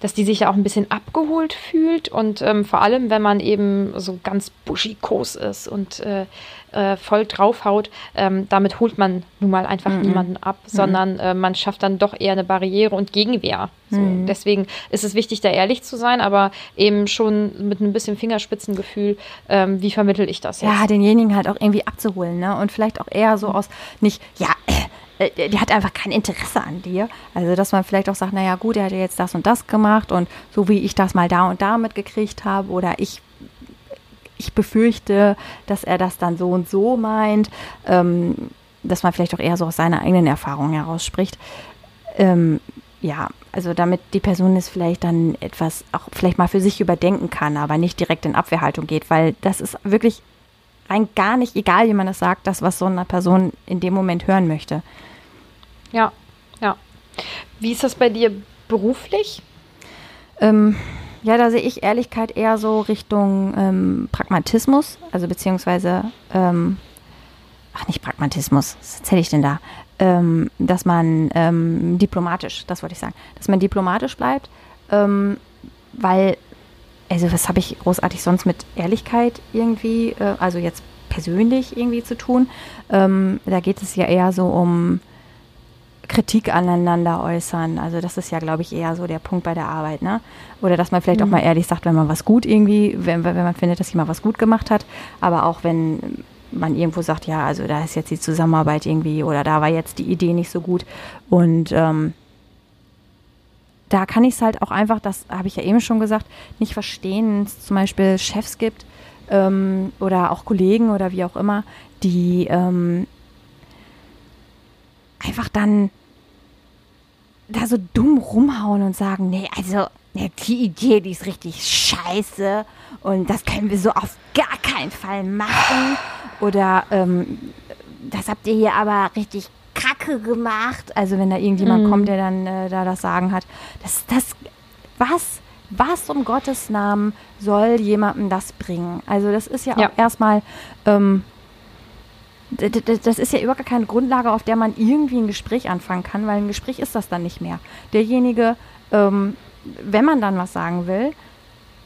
dass die sich ja auch ein bisschen abgeholt fühlt und ähm, vor allem, wenn man eben so ganz buschikos ist und äh, äh, voll draufhaut, ähm, damit holt man nun mal einfach niemanden ab, sondern äh, man schafft dann doch eher eine Barriere und Gegenwehr. So. Deswegen ist es wichtig, da ehrlich zu sein, aber eben schon mit ein bisschen Fingerspitzengefühl, ähm, wie vermittel ich das jetzt? Ja, denjenigen halt auch irgendwie abzuholen, ne? Und vielleicht auch eher so aus, nicht, ja, äh, die hat einfach kein Interesse an dir. Also, dass man vielleicht auch sagt, naja, gut, er hat ja jetzt das und das gemacht und so wie ich das mal da und da mitgekriegt habe oder ich, ich befürchte, dass er das dann so und so meint, ähm, dass man vielleicht auch eher so aus seiner eigenen Erfahrung heraus spricht. Ähm, ja, also damit die Person es vielleicht dann etwas auch vielleicht mal für sich überdenken kann, aber nicht direkt in Abwehrhaltung geht, weil das ist wirklich rein gar nicht, egal wie man das sagt, das, was so eine Person in dem Moment hören möchte. ja, ja. Wie ist das bei dir beruflich? Ähm, ja, da sehe ich Ehrlichkeit eher so Richtung ähm, Pragmatismus, also beziehungsweise, ähm, ach nicht Pragmatismus, was erzähle ich denn da? Ähm, dass man ähm, diplomatisch, das wollte ich sagen, dass man diplomatisch bleibt, ähm, weil, also was habe ich großartig sonst mit Ehrlichkeit irgendwie, äh, also jetzt persönlich irgendwie zu tun? Ähm, da geht es ja eher so um Kritik aneinander äußern. Also das ist ja, glaube ich, eher so der Punkt bei der Arbeit, ne? Oder dass man vielleicht auch mal ehrlich sagt, wenn man was gut irgendwie, wenn, wenn man findet, dass jemand was gut gemacht hat, aber auch wenn man irgendwo sagt, ja, also da ist jetzt die Zusammenarbeit irgendwie oder da war jetzt die Idee nicht so gut. Und ähm, da kann ich es halt auch einfach, das habe ich ja eben schon gesagt, nicht verstehen, wenn es zum Beispiel Chefs gibt ähm, oder auch Kollegen oder wie auch immer, die ähm, einfach dann da so dumm rumhauen und sagen, nee, also ja, die Idee, die ist richtig scheiße und das können wir so auf gar keinen Fall machen. Oder ähm, das habt ihr hier aber richtig kacke gemacht. Also wenn da irgendjemand mm. kommt, der dann äh, da das Sagen hat. Das, das, was, was um Gottes Namen soll jemandem das bringen? Also das ist ja auch ja. erstmal, ähm, das ist ja überhaupt keine Grundlage, auf der man irgendwie ein Gespräch anfangen kann, weil ein Gespräch ist das dann nicht mehr. Derjenige, ähm, wenn man dann was sagen will,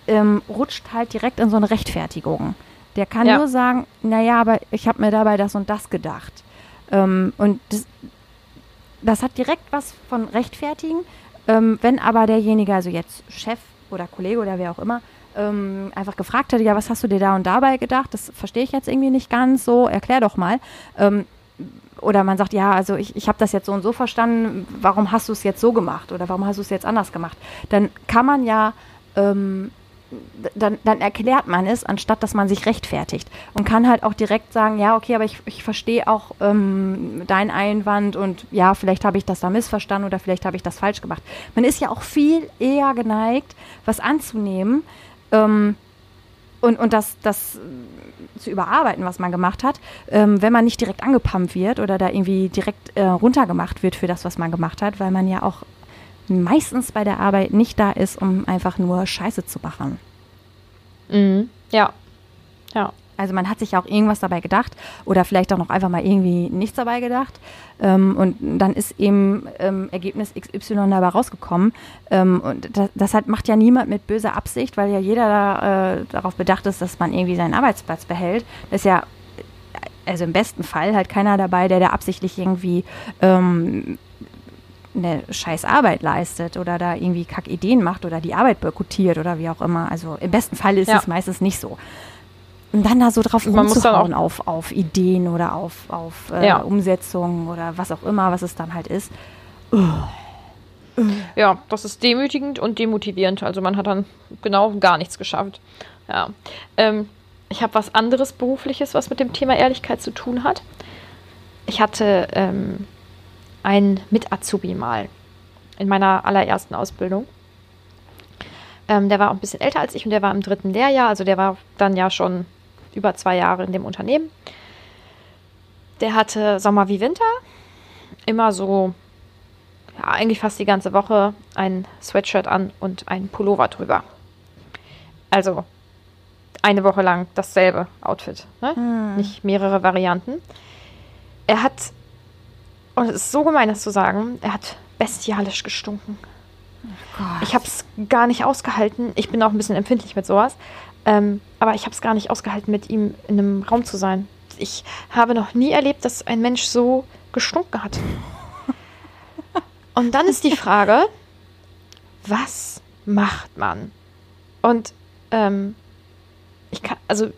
ähm, rutscht halt direkt in so eine Rechtfertigung. Der kann ja. nur sagen, naja, aber ich habe mir dabei das und das gedacht. Ähm, und das, das, hat direkt was von Rechtfertigen. Ähm, wenn aber derjenige, also jetzt Chef oder Kollege oder wer auch immer, ähm, einfach gefragt hat, ja, was hast du dir da und dabei gedacht? Das verstehe ich jetzt irgendwie nicht ganz so, erklär doch mal. Ähm, oder man sagt, ja, also ich, ich habe das jetzt so und so verstanden, warum hast du es jetzt so gemacht oder warum hast du es jetzt anders gemacht? Dann kann man ja ähm, dann, dann, erklärt man es, anstatt dass man sich rechtfertigt. Und kann halt auch direkt sagen, ja, okay, aber ich, ich verstehe auch ähm, deinen Einwand und ja, vielleicht habe ich das da missverstanden oder vielleicht habe ich das falsch gemacht. Man ist ja auch viel eher geneigt, was anzunehmen ähm, und, und das, das zu überarbeiten, was man gemacht hat, ähm, wenn man nicht direkt angepumpt wird oder da irgendwie direkt äh, runtergemacht wird für das, was man gemacht hat, weil man ja auch meistens bei der Arbeit nicht da ist, um einfach nur Scheiße zu machen. Mhm. Ja. Ja. Also man hat sich auch irgendwas dabei gedacht oder vielleicht auch noch einfach mal irgendwie nichts dabei gedacht. Ähm, und dann ist eben ähm, Ergebnis XY dabei rausgekommen. Ähm, und das, das hat, macht ja niemand mit böser Absicht, weil ja jeder da, äh, darauf bedacht ist, dass man irgendwie seinen Arbeitsplatz behält. Das ist ja, also im besten Fall halt keiner dabei, der da absichtlich irgendwie ähm, eine scheiß Arbeit leistet oder da irgendwie Kackideen macht oder die Arbeit boykottiert oder wie auch immer. Also im besten Fall ist ja. es meistens nicht so. Und dann da so drauf Man rumzuhauen auf, auf Ideen oder auf, auf äh, ja. Umsetzungen oder was auch immer, was es dann halt ist. Ja, das ist demütigend und demotivierend. Also man hat dann genau gar nichts geschafft. Ja. Ähm, ich habe was anderes berufliches, was mit dem Thema Ehrlichkeit zu tun hat. Ich hatte ähm, ein Mit-Azubi mal in meiner allerersten Ausbildung. Ähm, der war auch ein bisschen älter als ich und der war im dritten Lehrjahr, also der war dann ja schon über zwei Jahre in dem Unternehmen. Der hatte Sommer wie Winter, immer so, ja, eigentlich fast die ganze Woche ein Sweatshirt an und ein Pullover drüber. Also eine Woche lang dasselbe Outfit, ne? Hm. nicht mehrere Varianten. Er hat und es ist so gemein, das zu sagen. Er hat bestialisch gestunken. Oh ich habe es gar nicht ausgehalten. Ich bin auch ein bisschen empfindlich mit sowas. Ähm, aber ich habe es gar nicht ausgehalten, mit ihm in einem Raum zu sein. Ich habe noch nie erlebt, dass ein Mensch so gestunken hat. Und dann ist die Frage, was macht man? Und ähm, ich kann, also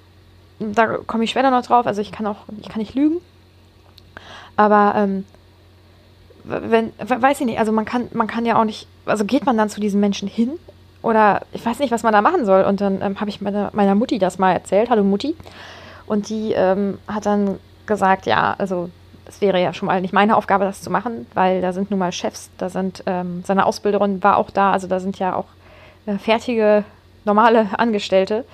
da komme ich später noch drauf. Also ich kann auch, ich kann nicht lügen. Aber ähm, wenn, weiß ich nicht, also man kann, man kann ja auch nicht, also geht man dann zu diesen Menschen hin oder ich weiß nicht, was man da machen soll. Und dann ähm, habe ich meine, meiner Mutti das mal erzählt, hallo Mutti. Und die ähm, hat dann gesagt, ja, also es wäre ja schon mal nicht meine Aufgabe, das zu machen, weil da sind nun mal Chefs, da sind, ähm, seine Ausbilderin war auch da, also da sind ja auch äh, fertige, normale Angestellte.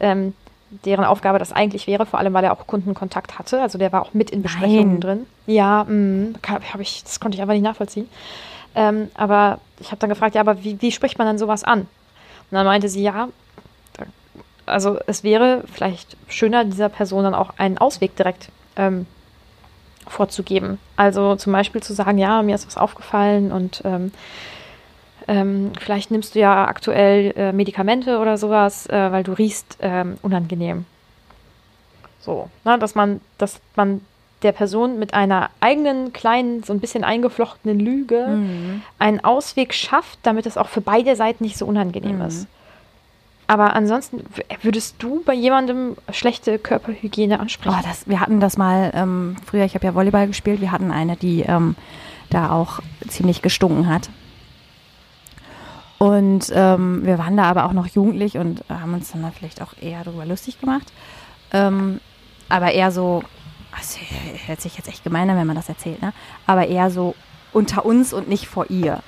Ähm, deren Aufgabe das eigentlich wäre, vor allem weil er auch Kundenkontakt hatte. Also der war auch mit in Besprechungen Nein. drin. Ja, mh, hab ich, das konnte ich einfach nicht nachvollziehen. Ähm, aber ich habe dann gefragt, ja, aber wie, wie spricht man dann sowas an? Und dann meinte sie, ja, also es wäre vielleicht schöner, dieser Person dann auch einen Ausweg direkt ähm, vorzugeben. Also zum Beispiel zu sagen, ja, mir ist was aufgefallen und ähm, ähm, vielleicht nimmst du ja aktuell äh, Medikamente oder sowas, äh, weil du riechst ähm, unangenehm. So, ne, dass man, dass man der Person mit einer eigenen kleinen, so ein bisschen eingeflochtenen Lüge mhm. einen Ausweg schafft, damit es auch für beide Seiten nicht so unangenehm mhm. ist. aber ansonsten, würdest du bei jemandem schlechte Körperhygiene ansprechen? Oh, das, wir hatten das mal ähm, früher, ich habe ja Volleyball gespielt, wir hatten eine, die ähm, da auch ziemlich gestunken hat. Und ähm, wir waren da aber auch noch jugendlich und haben uns dann da vielleicht auch eher darüber lustig gemacht. Ähm, aber eher so, das hört sich jetzt echt gemein an, wenn man das erzählt, ne? Aber eher so unter uns und nicht vor ihr.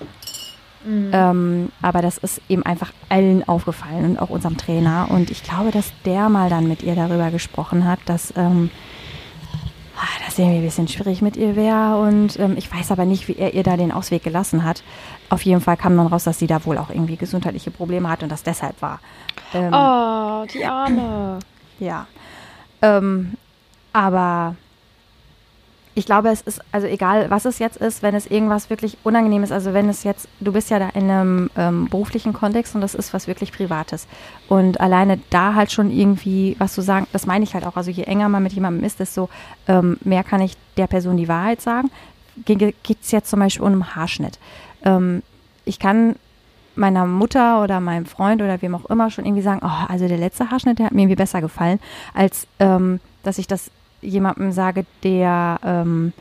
Ähm, aber das ist eben einfach allen aufgefallen und auch unserem Trainer. Und ich glaube, dass der mal dann mit ihr darüber gesprochen hat, dass ähm, ah, das irgendwie ein bisschen schwierig mit ihr wäre. Und ähm, ich weiß aber nicht, wie er ihr da den Ausweg gelassen hat. Auf jeden Fall kam dann raus, dass sie da wohl auch irgendwie gesundheitliche Probleme hat und das deshalb war. Ähm, Oh, die Arme. ja. Ähm, aber ich glaube, es ist, also egal, was es jetzt ist, wenn es irgendwas wirklich unangenehm ist, also wenn es jetzt, du bist ja da in einem ähm, beruflichen Kontext und das ist was wirklich Privates. Und alleine da halt schon irgendwie was zu sagen, das meine ich halt auch. Also je enger man mit jemandem ist, desto ähm, mehr kann ich der Person die Wahrheit sagen. Geht es jetzt zum Beispiel um einen Haarschnitt. Ähm, ich kann meiner Mutter oder meinem Freund oder wem auch immer schon irgendwie sagen, oh, also der letzte Haarschnitt, der hat mir irgendwie besser gefallen, als ähm, dass ich das jemandem sage, der ähm,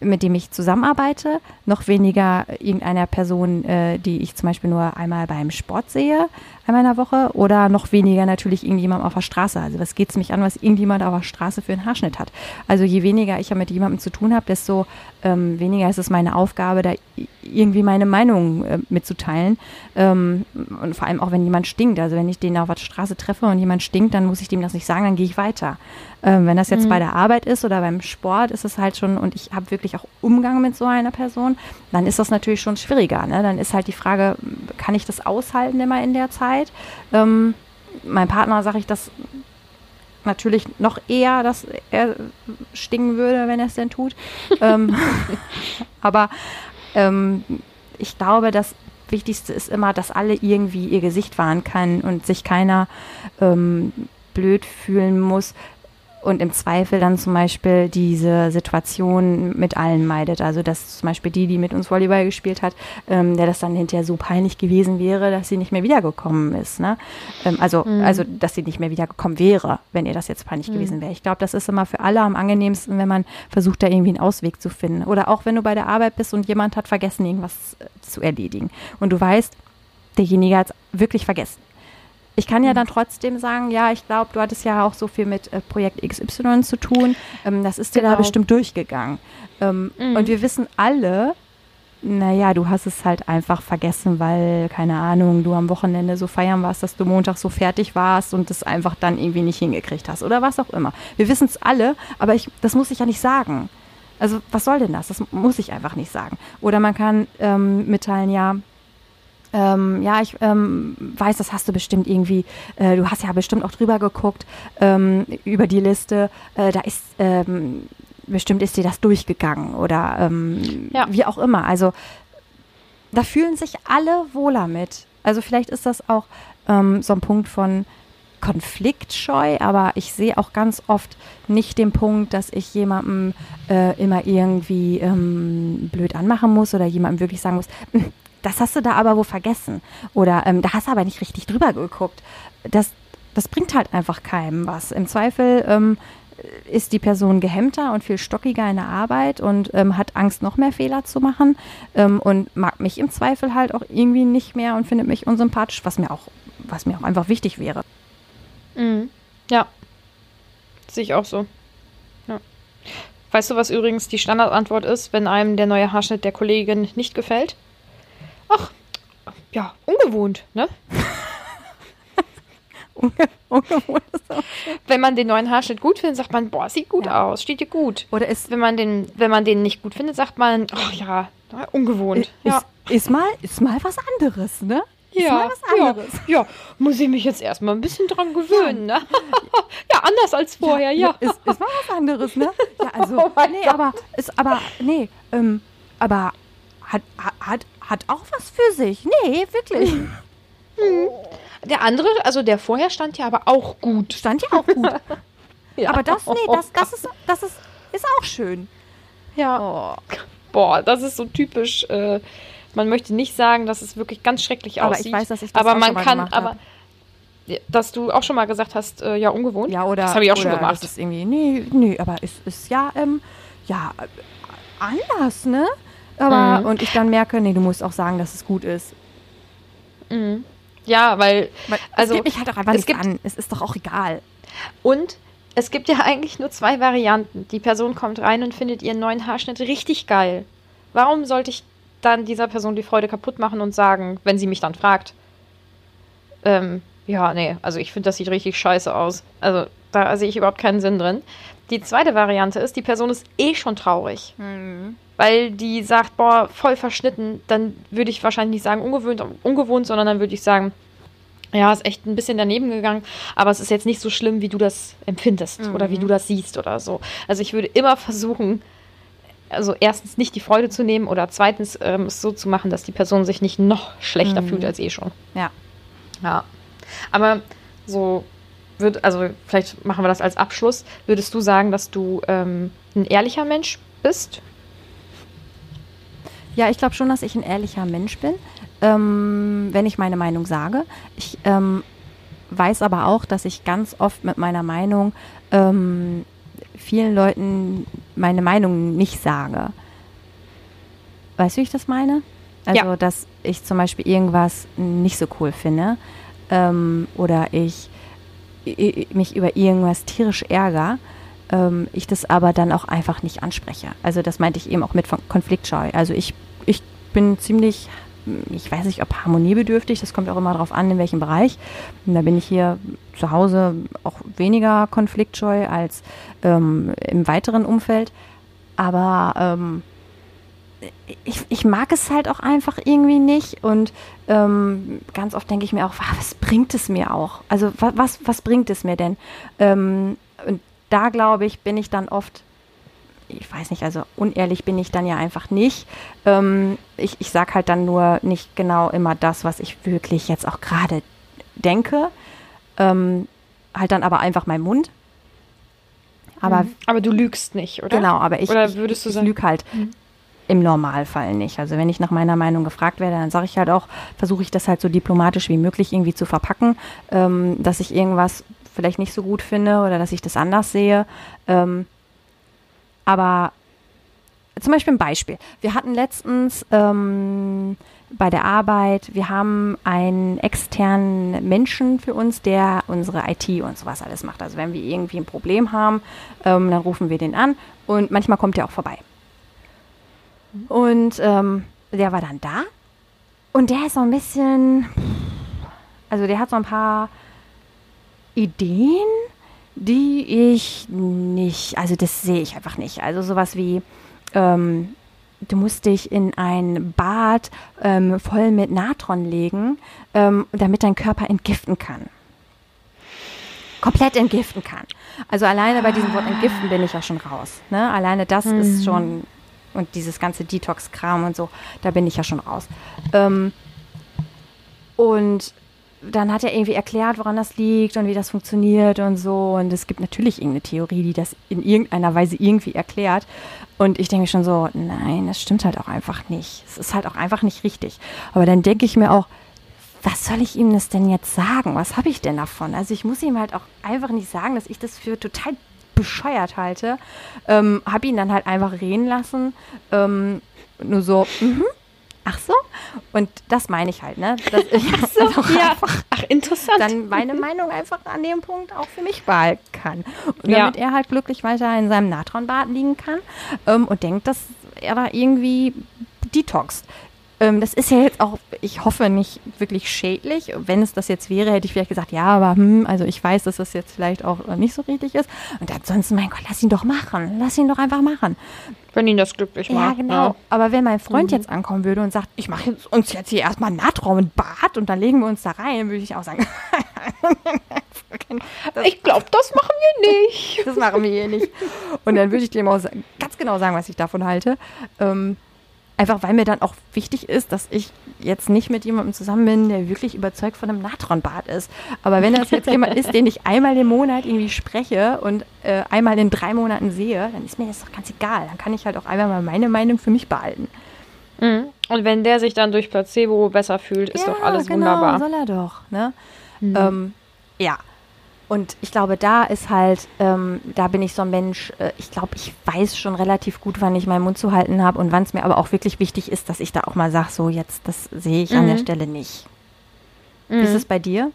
mit dem ich zusammenarbeite, noch weniger irgendeiner Person, äh, die ich zum Beispiel nur einmal beim Sport sehe, in der Woche, oder noch weniger natürlich irgendjemand auf der Straße. Also was geht es mich an, was irgendjemand auf der Straße für einen Haarschnitt hat. Also je weniger ich ja mit jemandem zu tun habe, desto ähm, weniger ist es meine Aufgabe, da irgendwie meine Meinung äh, mitzuteilen. Ähm, und vor allem auch, wenn jemand stinkt. Also wenn ich den auf der Straße treffe und jemand stinkt, dann muss ich dem das nicht sagen, dann gehe ich weiter. Ähm, wenn das jetzt bei der Arbeit ist oder beim Sport, ist es halt schon, und ich habe wirklich auch Umgang mit so einer Person, dann ist das natürlich schon schwieriger. Ne? Dann ist halt die Frage, kann ich das aushalten immer in der Zeit? Ähm, mein Partner sage ich das natürlich noch eher, dass er stinken würde, wenn er es denn tut. ähm, aber ähm, ich glaube, das Wichtigste ist immer, dass alle irgendwie ihr Gesicht wahren können und sich keiner ähm, blöd fühlen muss und im Zweifel dann zum Beispiel diese Situation mit allen meidet. Also dass zum Beispiel die, die mit uns Volleyball gespielt hat, ähm, der das dann hinterher so peinlich gewesen wäre, dass sie nicht mehr wiedergekommen ist. Ne? Ähm, also, also dass sie nicht mehr wiedergekommen wäre, wenn ihr das jetzt peinlich gewesen wäre. Ich glaube, das ist immer für alle am angenehmsten, wenn man versucht, da irgendwie einen Ausweg zu finden. Oder auch wenn du bei der Arbeit bist und jemand hat vergessen, irgendwas äh, zu erledigen. Und du weißt, derjenige hat es wirklich vergessen. Ich kann ja dann trotzdem sagen, ja, ich glaube, du hattest ja auch so viel mit äh, Projekt XY zu tun. Ähm, das ist dir da Genau. bestimmt durchgegangen. Ähm, Und wir wissen alle, naja, du hast es halt einfach vergessen, weil, keine Ahnung, du am Wochenende so feiern warst, dass du Montag so fertig warst und es einfach dann irgendwie nicht hingekriegt hast oder was auch immer. Wir wissen es alle, aber ich, das muss ich ja nicht sagen. Also was soll denn das? Das muss ich einfach nicht sagen. Oder man kann ähm, mitteilen, ja, ähm, ja, ich ähm, weiß, das hast du bestimmt irgendwie, äh, du hast ja bestimmt auch drüber geguckt ähm, über die Liste. Äh, da ist ähm, bestimmt ist dir das durchgegangen oder ähm, Ja. wie auch immer. Also da fühlen sich alle wohler mit. Also vielleicht ist das auch ähm, so ein Punkt von konfliktscheu, aber ich sehe auch ganz oft nicht den Punkt, dass ich jemandem äh, immer irgendwie ähm, blöd anmachen muss oder jemandem wirklich sagen muss, "Hm, das hast du da aber wo vergessen oder ähm, da hast du aber nicht richtig drüber geguckt. Das, das bringt halt einfach keinem was. Im Zweifel ähm, ist die Person gehemmter und viel stockiger in der Arbeit und ähm, hat Angst, noch mehr Fehler zu machen ähm, und mag mich im Zweifel halt auch irgendwie nicht mehr und findet mich unsympathisch, was mir auch, was mir auch einfach wichtig wäre. Mhm. Ja. Sehe ich auch so. Ja. Weißt du, was übrigens die Standardantwort ist, wenn einem der neue Haarschnitt der Kollegin nicht gefällt? Ach, ja, ungewohnt, ne? Ungewohnt ist auch- Wenn man den neuen Haarschnitt gut findet, sagt man, boah, sieht gut Ja. aus, steht dir gut. Oder ist, Wenn man den, wenn man den nicht gut findet, sagt man, ach ja, ungewohnt. ja. ist, ist, mal, ist mal was anderes, ne? Ist mal was anderes. Ja, ja, muss ich mich jetzt erstmal ein bisschen dran gewöhnen, ne? ja, anders als vorher, ja. Ist, ist mal was anderes, ne? Ja, also, Oh nee, Gott. aber, ist, aber, nee, ähm, aber hat, hat- hat, auch was für sich. Nee, wirklich. Der andere, also der vorher stand ja aber auch gut. Stand ja auch gut. Ja. Aber das, nee, das, das ist, das ist, ist auch schön. Ja. Oh. Boah, das ist so typisch. Äh, man möchte nicht sagen, dass es wirklich ganz schrecklich Aber aussieht. ich weiß, dass ich das aber auch man schon mal kann, gemacht aber dass du auch schon mal gesagt hast, äh, ja, ungewohnt. Ja, oder. Das habe ich auch schon gemacht. Das ist irgendwie, nee, nee, aber es ist ja, ähm, ja, äh, anders, ne? Aber, Mhm. und ich dann merke, nee, du musst auch sagen, dass es gut ist. Mhm. Ja, weil, Weil Also, es geht mich halt auch einfach es gibt- an. Es ist doch auch egal. und es gibt ja eigentlich nur zwei Varianten. Die Person kommt rein und findet ihren neuen Haarschnitt richtig geil. Warum sollte ich dann dieser Person die Freude kaputt machen und sagen, wenn sie mich dann fragt, ähm, ja, nee, also ich finde, das sieht richtig scheiße aus. Also da sehe ich überhaupt keinen Sinn drin. Die zweite Variante ist, die Person ist eh schon traurig. weil die sagt, boah, voll verschnitten, dann würde ich wahrscheinlich nicht sagen ungewohnt, ungewohnt, sondern dann würde ich sagen, ja, ist echt ein bisschen daneben gegangen, aber es ist jetzt nicht so schlimm, wie du das empfindest oder wie du das siehst oder so. Also ich würde immer versuchen, also erstens nicht die Freude zu nehmen oder zweitens ähm, es so zu machen, dass die Person sich nicht noch schlechter fühlt als eh schon. Ja. Ja. Aber so wird, also vielleicht machen wir das als Abschluss. Würdest du sagen, dass du ähm, ein ehrlicher Mensch bist? Ja, ich glaube schon, dass ich ein ehrlicher Mensch bin, ähm, wenn ich meine Meinung sage. Ich ähm, weiß aber auch, dass ich ganz oft mit meiner Meinung ähm, vielen Leuten meine Meinung nicht sage. Weißt du, wie ich das meine? Also, Ja. dass ich zum Beispiel irgendwas nicht so cool finde ähm, oder ich, mich über irgendwas tierisch ärgere, ähm, ich das aber dann auch einfach nicht anspreche. Also das meinte ich eben auch mit Konfliktscheu. Also ich, ich bin ziemlich, ich weiß nicht, ob harmoniebedürftig, das kommt auch immer darauf an, in welchem Bereich. Und da bin ich hier zu Hause auch weniger konfliktscheu als ähm, im weiteren Umfeld. Aber ähm, ich, ich mag es halt auch einfach irgendwie nicht und ähm, ganz oft denke ich mir auch, "Wa, was bringt es mir auch? Also wa- was, was bringt es mir denn? Ähm, und da glaube ich, bin ich dann oft, ich weiß nicht, also unehrlich bin ich dann ja einfach nicht. Ähm, ich ich sage halt dann nur nicht genau immer das, was ich wirklich jetzt auch gerade denke. Ähm, halt dann aber einfach meinen Mund. Aber Aber du lügst nicht, oder? Genau, aber ich, Oder ich, würdest ich, du ich sagen- lüge halt Mhm. Im Normalfall nicht. Also wenn ich nach meiner Meinung gefragt werde, dann sage ich halt auch, versuche ich das halt so diplomatisch wie möglich irgendwie zu verpacken, ähm, dass ich irgendwas vielleicht nicht so gut finde oder dass ich das anders sehe. Ähm, aber zum Beispiel ein Beispiel. Wir hatten letztens ähm, bei der Arbeit, wir haben einen externen Menschen für uns, der unsere IT und sowas alles macht. Also wenn wir irgendwie ein Problem haben, ähm, dann rufen wir den an und manchmal kommt er auch vorbei. Und ähm, der war dann da und der ist so ein bisschen, also der hat so ein paar Ideen, die ich nicht, also das sehe ich einfach nicht. Also sowas wie, ähm, du musst dich in ein Bad ähm, voll mit Natron legen, ähm, damit dein Körper entgiften kann. Komplett entgiften kann. Also alleine bei diesem Wort entgiften bin ich ja schon raus. Ne? Alleine das ist schon, und dieses ganze Detox-Kram und so, da bin ich ja schon raus. Ähm, und dann hat er irgendwie erklärt, woran das liegt und wie das funktioniert und so. Und es gibt natürlich irgendeine Theorie, die das in irgendeiner Weise irgendwie erklärt. Und ich denke schon so, nein, das stimmt halt auch einfach nicht. Es ist halt auch einfach nicht richtig. Aber dann denke ich mir auch, was soll ich ihm das denn jetzt sagen? Was habe ich denn davon? Also ich muss ihm halt auch einfach nicht sagen, dass ich das für total bescheuert halte. Ähm, habe ihn dann halt einfach reden lassen. Ähm, nur so, mhm. Ach so? Und das meine ich halt, ne? Dass ich so, Ja. Ach, interessant. dann meine Meinung einfach an dem Punkt auch für mich behalten kann. Und Ja. damit er halt glücklich weiter in seinem Natronbad liegen kann ähm, und denkt, dass er da irgendwie detoxt. Ähm, das ist ja jetzt auch, ich hoffe, nicht wirklich schädlich. Wenn es das jetzt wäre, hätte ich vielleicht gesagt, ja, aber hm, also ich weiß, dass das jetzt vielleicht auch nicht so richtig ist. Und ansonsten, mein Gott, lass ihn doch machen. Lass ihn doch einfach machen. Wenn ihn das glücklich Ja, macht. genau. Aber wenn mein Freund Mhm. jetzt ankommen würde und sagt, ich mache uns jetzt hier erstmal einen Natraum und Bad und dann legen wir uns da rein, würde ich auch sagen, das, Ich glaube, das machen wir nicht. das machen wir hier nicht. Und dann würde ich dem auch ganz genau sagen, was ich davon halte. Ähm, einfach weil mir dann auch wichtig ist, dass ich jetzt nicht mit jemandem zusammen bin, der wirklich überzeugt von einem Natronbad ist. Aber wenn das jetzt jemand ist, den ich einmal im Monat irgendwie spreche und äh, einmal in drei Monaten sehe, dann ist mir das doch ganz egal. Dann kann ich halt auch einfach mal meine Meinung für mich behalten. Mhm. Und wenn der sich dann durch Placebo besser fühlt, ist doch alles genau, wunderbar. soll er doch. Ne? Mhm. Ähm, Ja. Und ich glaube, da ist halt, ähm, da bin ich so ein Mensch, äh, ich glaube, ich weiß schon relativ gut, wann ich meinen Mund zu halten habe und wann es mir aber auch wirklich wichtig ist, dass ich da auch mal sage, so jetzt, das sehe ich mhm. an der mhm. Stelle nicht. Mhm. Wie ist es bei dir?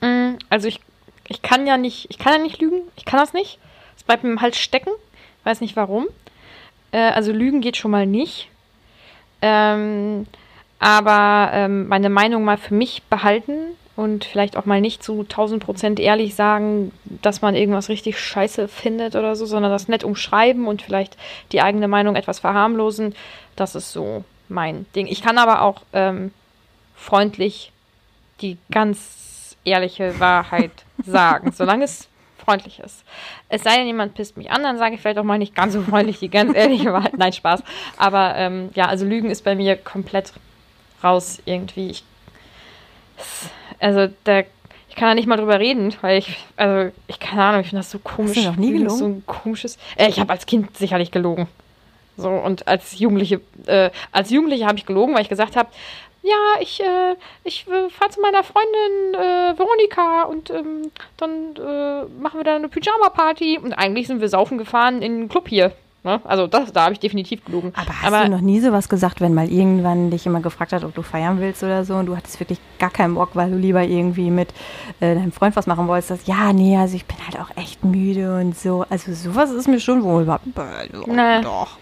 Mhm. Also ich, ich kann ja nicht, ich kann ja nicht lügen, ich kann das nicht. Es bleibt mir im Hals stecken, weiß nicht warum. Äh, also lügen geht schon mal nicht. Ähm, aber ähm, meine Meinung mal für mich behalten und vielleicht auch mal nicht zu 1000 Prozent ehrlich sagen, dass man irgendwas richtig scheiße findet oder so, sondern das nett umschreiben und vielleicht die eigene Meinung etwas verharmlosen. Das ist so mein Ding. Ich kann aber auch ähm, freundlich die ganz ehrliche Wahrheit sagen, solange es freundlich ist. Es sei denn, jemand pisst mich an, dann sage ich vielleicht auch mal nicht ganz so freundlich die ganz ehrliche Wahrheit. Nein, Spaß. Aber ähm, ja, also Lügen ist bei mir komplett raus irgendwie. Ich, also da, ich kann da nicht mal drüber reden, weil ich, also ich keine Ahnung, ich finde das so komisch. Hast du noch nie gelogen? So ein komisches. Äh, ich habe als Kind sicherlich gelogen. So und als Jugendliche, äh, als Jugendliche habe ich gelogen, weil ich gesagt habe, ja, ich, äh, ich äh, fahre zu meiner Freundin äh, Veronika und ähm, dann äh, machen wir da eine Pyjama-Party. Und eigentlich sind wir saufen gefahren in den Club hier. Ne? Also das, da habe ich definitiv gelogen. Aber hast Aber, du noch nie sowas gesagt, wenn mal irgendwann dich jemand gefragt hat, ob du feiern willst oder so und du hattest wirklich gar keinen Bock, weil du lieber irgendwie mit äh, deinem Freund was machen wolltest, dass, ja, nee, also ich bin halt auch echt müde und so. Also sowas ist mir schon wohl. Nee. Doch.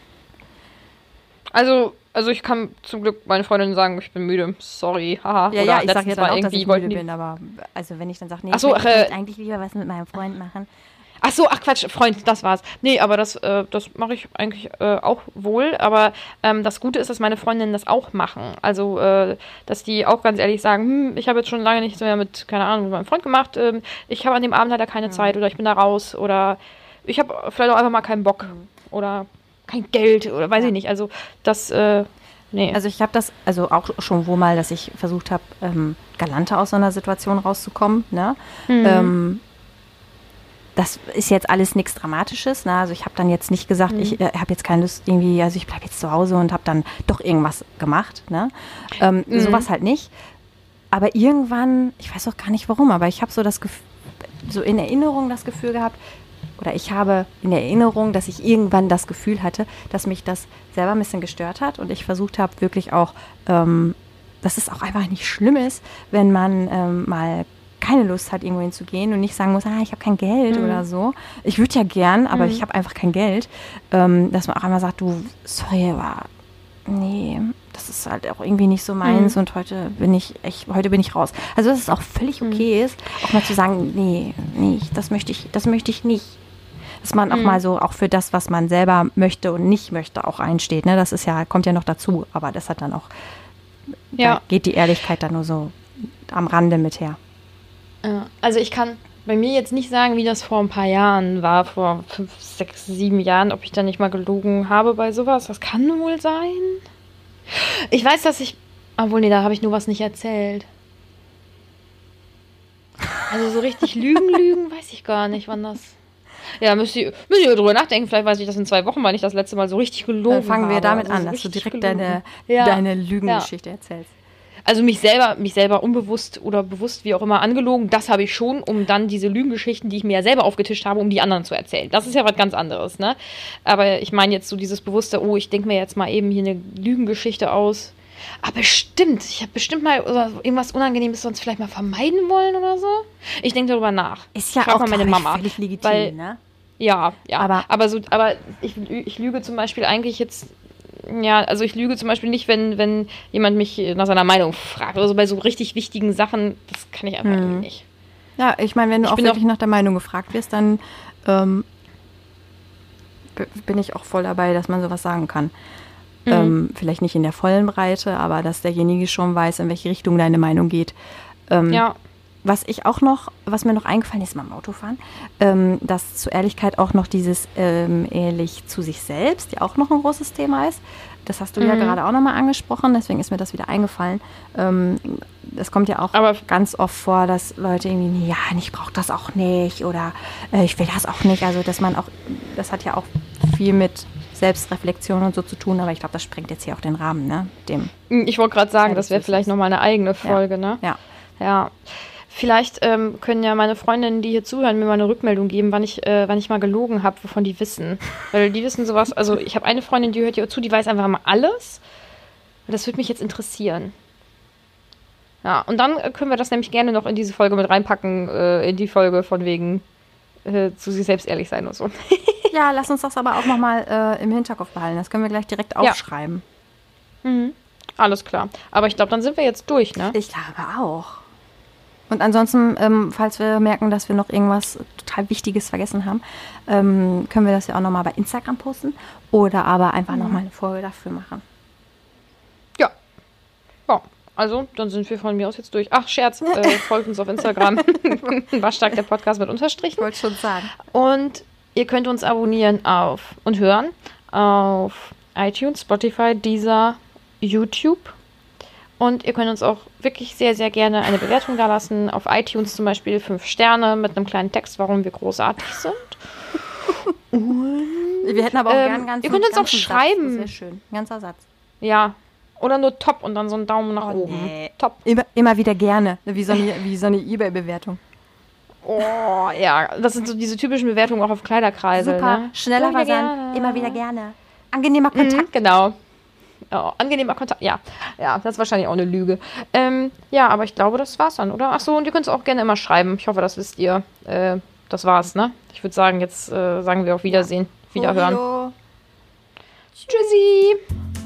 Also also ich kann zum Glück meine Freundin sagen, ich bin müde. Sorry, haha. Ja, Oder ja, ich sag jetzt auch, dass ich müde bin, aber also wenn ich dann sage, nee, ach so, ich äh, eigentlich lieber was mit meinem Freund machen. Ach so, ach Quatsch, Freund, das war's. Nee, aber das, äh, das mache ich eigentlich äh, auch wohl. Aber ähm, das Gute ist, dass meine Freundinnen das auch machen. Also, äh, dass die auch ganz ehrlich sagen, hm, ich habe jetzt schon lange nichts mehr mit, keine Ahnung, mit meinem Freund gemacht. Ähm, ich habe an dem Abend leider keine ja. Zeit oder ich bin da raus oder ich habe vielleicht auch einfach mal keinen Bock. Mhm. Oder kein Geld oder weiß ich nicht. Also das, äh, nee. Also ich habe das, also auch schon wo mal, dass ich versucht habe, ähm, galanter aus so einer Situation rauszukommen. Ne? Mhm. Ähm, das ist jetzt alles nichts Dramatisches. Ne? Also ich habe dann jetzt nicht gesagt, mhm. ich äh, habe jetzt keine Lust irgendwie, also ich bleibe jetzt zu Hause und habe dann doch irgendwas gemacht. Ne? Ähm, mhm. Sowas halt nicht. Aber irgendwann, ich weiß auch gar nicht warum, aber ich habe so das Gefühl, so in Erinnerung das Gefühl gehabt, oder ich habe in Erinnerung, dass ich irgendwann das Gefühl hatte, dass mich das selber ein bisschen gestört hat und ich versucht habe, wirklich auch, ähm, dass es auch einfach nicht schlimm ist, wenn man ähm, mal keine Lust hat, irgendwo hinzugehen und nicht sagen muss, ah, ich habe kein Geld mhm. oder so. Ich würde ja gern, aber mhm. ich habe einfach kein Geld. Ähm, dass man auch einmal sagt, du, sorry, aber nee, das ist halt auch irgendwie nicht so meins mhm. und heute bin ich echt, heute bin ich raus. Also dass es auch völlig mhm. okay ist, auch mal zu sagen, nee, nee, das möchte ich, das möchte ich nicht dass man auch mhm. mal so auch für das, was man selber möchte und nicht möchte, auch einsteht. Ne? Das ist ja, kommt ja noch dazu, aber das hat dann auch, ja. Da geht die Ehrlichkeit dann nur so am Rande mit her. Also ich kann bei mir jetzt nicht sagen, wie das vor ein paar Jahren war, vor fünf, sechs, sieben Jahren, ob ich da nicht mal gelogen habe bei sowas. Das kann wohl sein. Ich weiß, dass ich. Obwohl, nee, da habe ich nur was nicht erzählt. Also so richtig Lügen, Lügen, weiß ich gar nicht, wann das. Ja, müsst ihr, müsst ihr drüber nachdenken. Vielleicht weiß ich das in zwei Wochen, weil ich das letzte Mal so richtig gelogen habe. Dann fangen wir damit also an, dass du direkt deine, ja. deine Lügengeschichte ja. erzählst. Also mich selber, mich selber unbewusst oder bewusst, wie auch immer, angelogen, das habe ich schon, um dann diese Lügengeschichten, die ich mir ja selber aufgetischt habe, um die anderen zu erzählen. Das ist ja was ganz anderes, ne? Aber ich meine jetzt so dieses bewusste, oh, ich denke mir jetzt mal eben hier eine Lügengeschichte aus. Aber bestimmt, ich habe bestimmt mal irgendwas Unangenehmes sonst vielleicht mal vermeiden wollen oder so. Ich denke darüber nach. Ist ja auch mal meine Mama, völlig legitim, weil, ne? Ja, ja. Aber, aber, so, aber ich, ich lüge zum Beispiel eigentlich jetzt ja, also ich lüge zum Beispiel nicht, wenn, wenn jemand mich nach seiner Meinung fragt. Also bei so richtig wichtigen Sachen, das kann ich einfach hm. nicht. Ja, ich meine, wenn du ich auch wirklich auch nach der Meinung gefragt wirst, dann ähm, bin ich auch voll dabei, dass man sowas sagen kann. Mhm. Ähm, vielleicht nicht in der vollen Breite, aber dass derjenige schon weiß, in welche Richtung deine Meinung geht. Ähm, ja was ich auch noch, was mir noch eingefallen ist beim Autofahren, ähm, dass zur Ehrlichkeit auch noch dieses ähm, ehrlich zu sich selbst, ja auch noch ein großes Thema ist. Das hast du mhm. ja gerade auch nochmal angesprochen, deswegen ist mir das wieder eingefallen. Ähm, das kommt ja auch Aber ganz oft vor, dass Leute irgendwie, ja, ich brauche das auch nicht oder äh, ich will das auch nicht. Also, dass man auch, das hat ja auch viel mit Selbstreflexion und so zu tun, aber ich glaube, das sprengt jetzt hier auch den Rahmen, ne? Dem ich wollte gerade sagen, das wäre vielleicht nochmal eine eigene Folge, ja. ne? Ja. Ja Vielleicht ähm, können ja meine Freundinnen, die hier zuhören, mir mal eine Rückmeldung geben, wann ich, äh, wann ich mal gelogen habe, wovon die wissen. Weil die wissen sowas. Also ich habe eine Freundin, die hört hier zu, die weiß einfach mal alles. Das würde mich jetzt interessieren. Ja, und dann können wir das nämlich gerne noch in diese Folge mit reinpacken, äh, in die Folge von wegen äh, zu sich selbst ehrlich sein und so. ja, lass uns das aber auch nochmal äh, im Hinterkopf behalten. Das können wir gleich direkt aufschreiben. Ja. Mhm. Alles klar. Aber ich glaube, dann sind wir jetzt durch, ne? Ich glaube auch. Und ansonsten, ähm, falls wir merken, dass wir noch irgendwas total Wichtiges vergessen haben, ähm, können wir das ja auch nochmal bei Instagram posten oder aber einfach mhm. nochmal eine Folge dafür machen. Ja. Ja. Also, dann sind wir von mir aus jetzt durch. Ach, Scherz, äh, folgt uns auf Instagram. War stark der Podcast mit Unterstrichen. Wollte schon sagen. Und ihr könnt uns abonnieren auf und hören auf iTunes, Spotify, Deezer, YouTube. Und ihr könnt uns auch wirklich sehr, sehr gerne eine Bewertung da lassen. Auf iTunes zum Beispiel fünf Sterne mit einem kleinen Text, warum wir großartig sind. Und, wir hätten aber auch ähm, gern ganz Ihr könnt uns auch schreiben. Sehr schön. Ein ganzer Satz. Ja. Oder nur top und dann so einen Daumen nach oh, oben. Nee. Top. Immer, immer wieder gerne. Wie so eine, wie so eine Ebay-Bewertung. Oh, ja. Das sind so diese typischen Bewertungen auch auf Kleiderkreise. Super. Ne? Schneller Versand. Immer wieder gerne. Angenehmer Kontakt. Mhm, genau. Oh, angenehmer Kontakt. Ja, ja, das ist wahrscheinlich auch eine Lüge. Ähm, ja, aber ich glaube, das war's dann, oder? Ach so, und ihr könnt es auch gerne immer schreiben. Ich hoffe, das wisst ihr. Äh, das war's, ne? Ich würde sagen, jetzt äh, sagen wir auf Wiedersehen, Wiederhören. Tschüssi.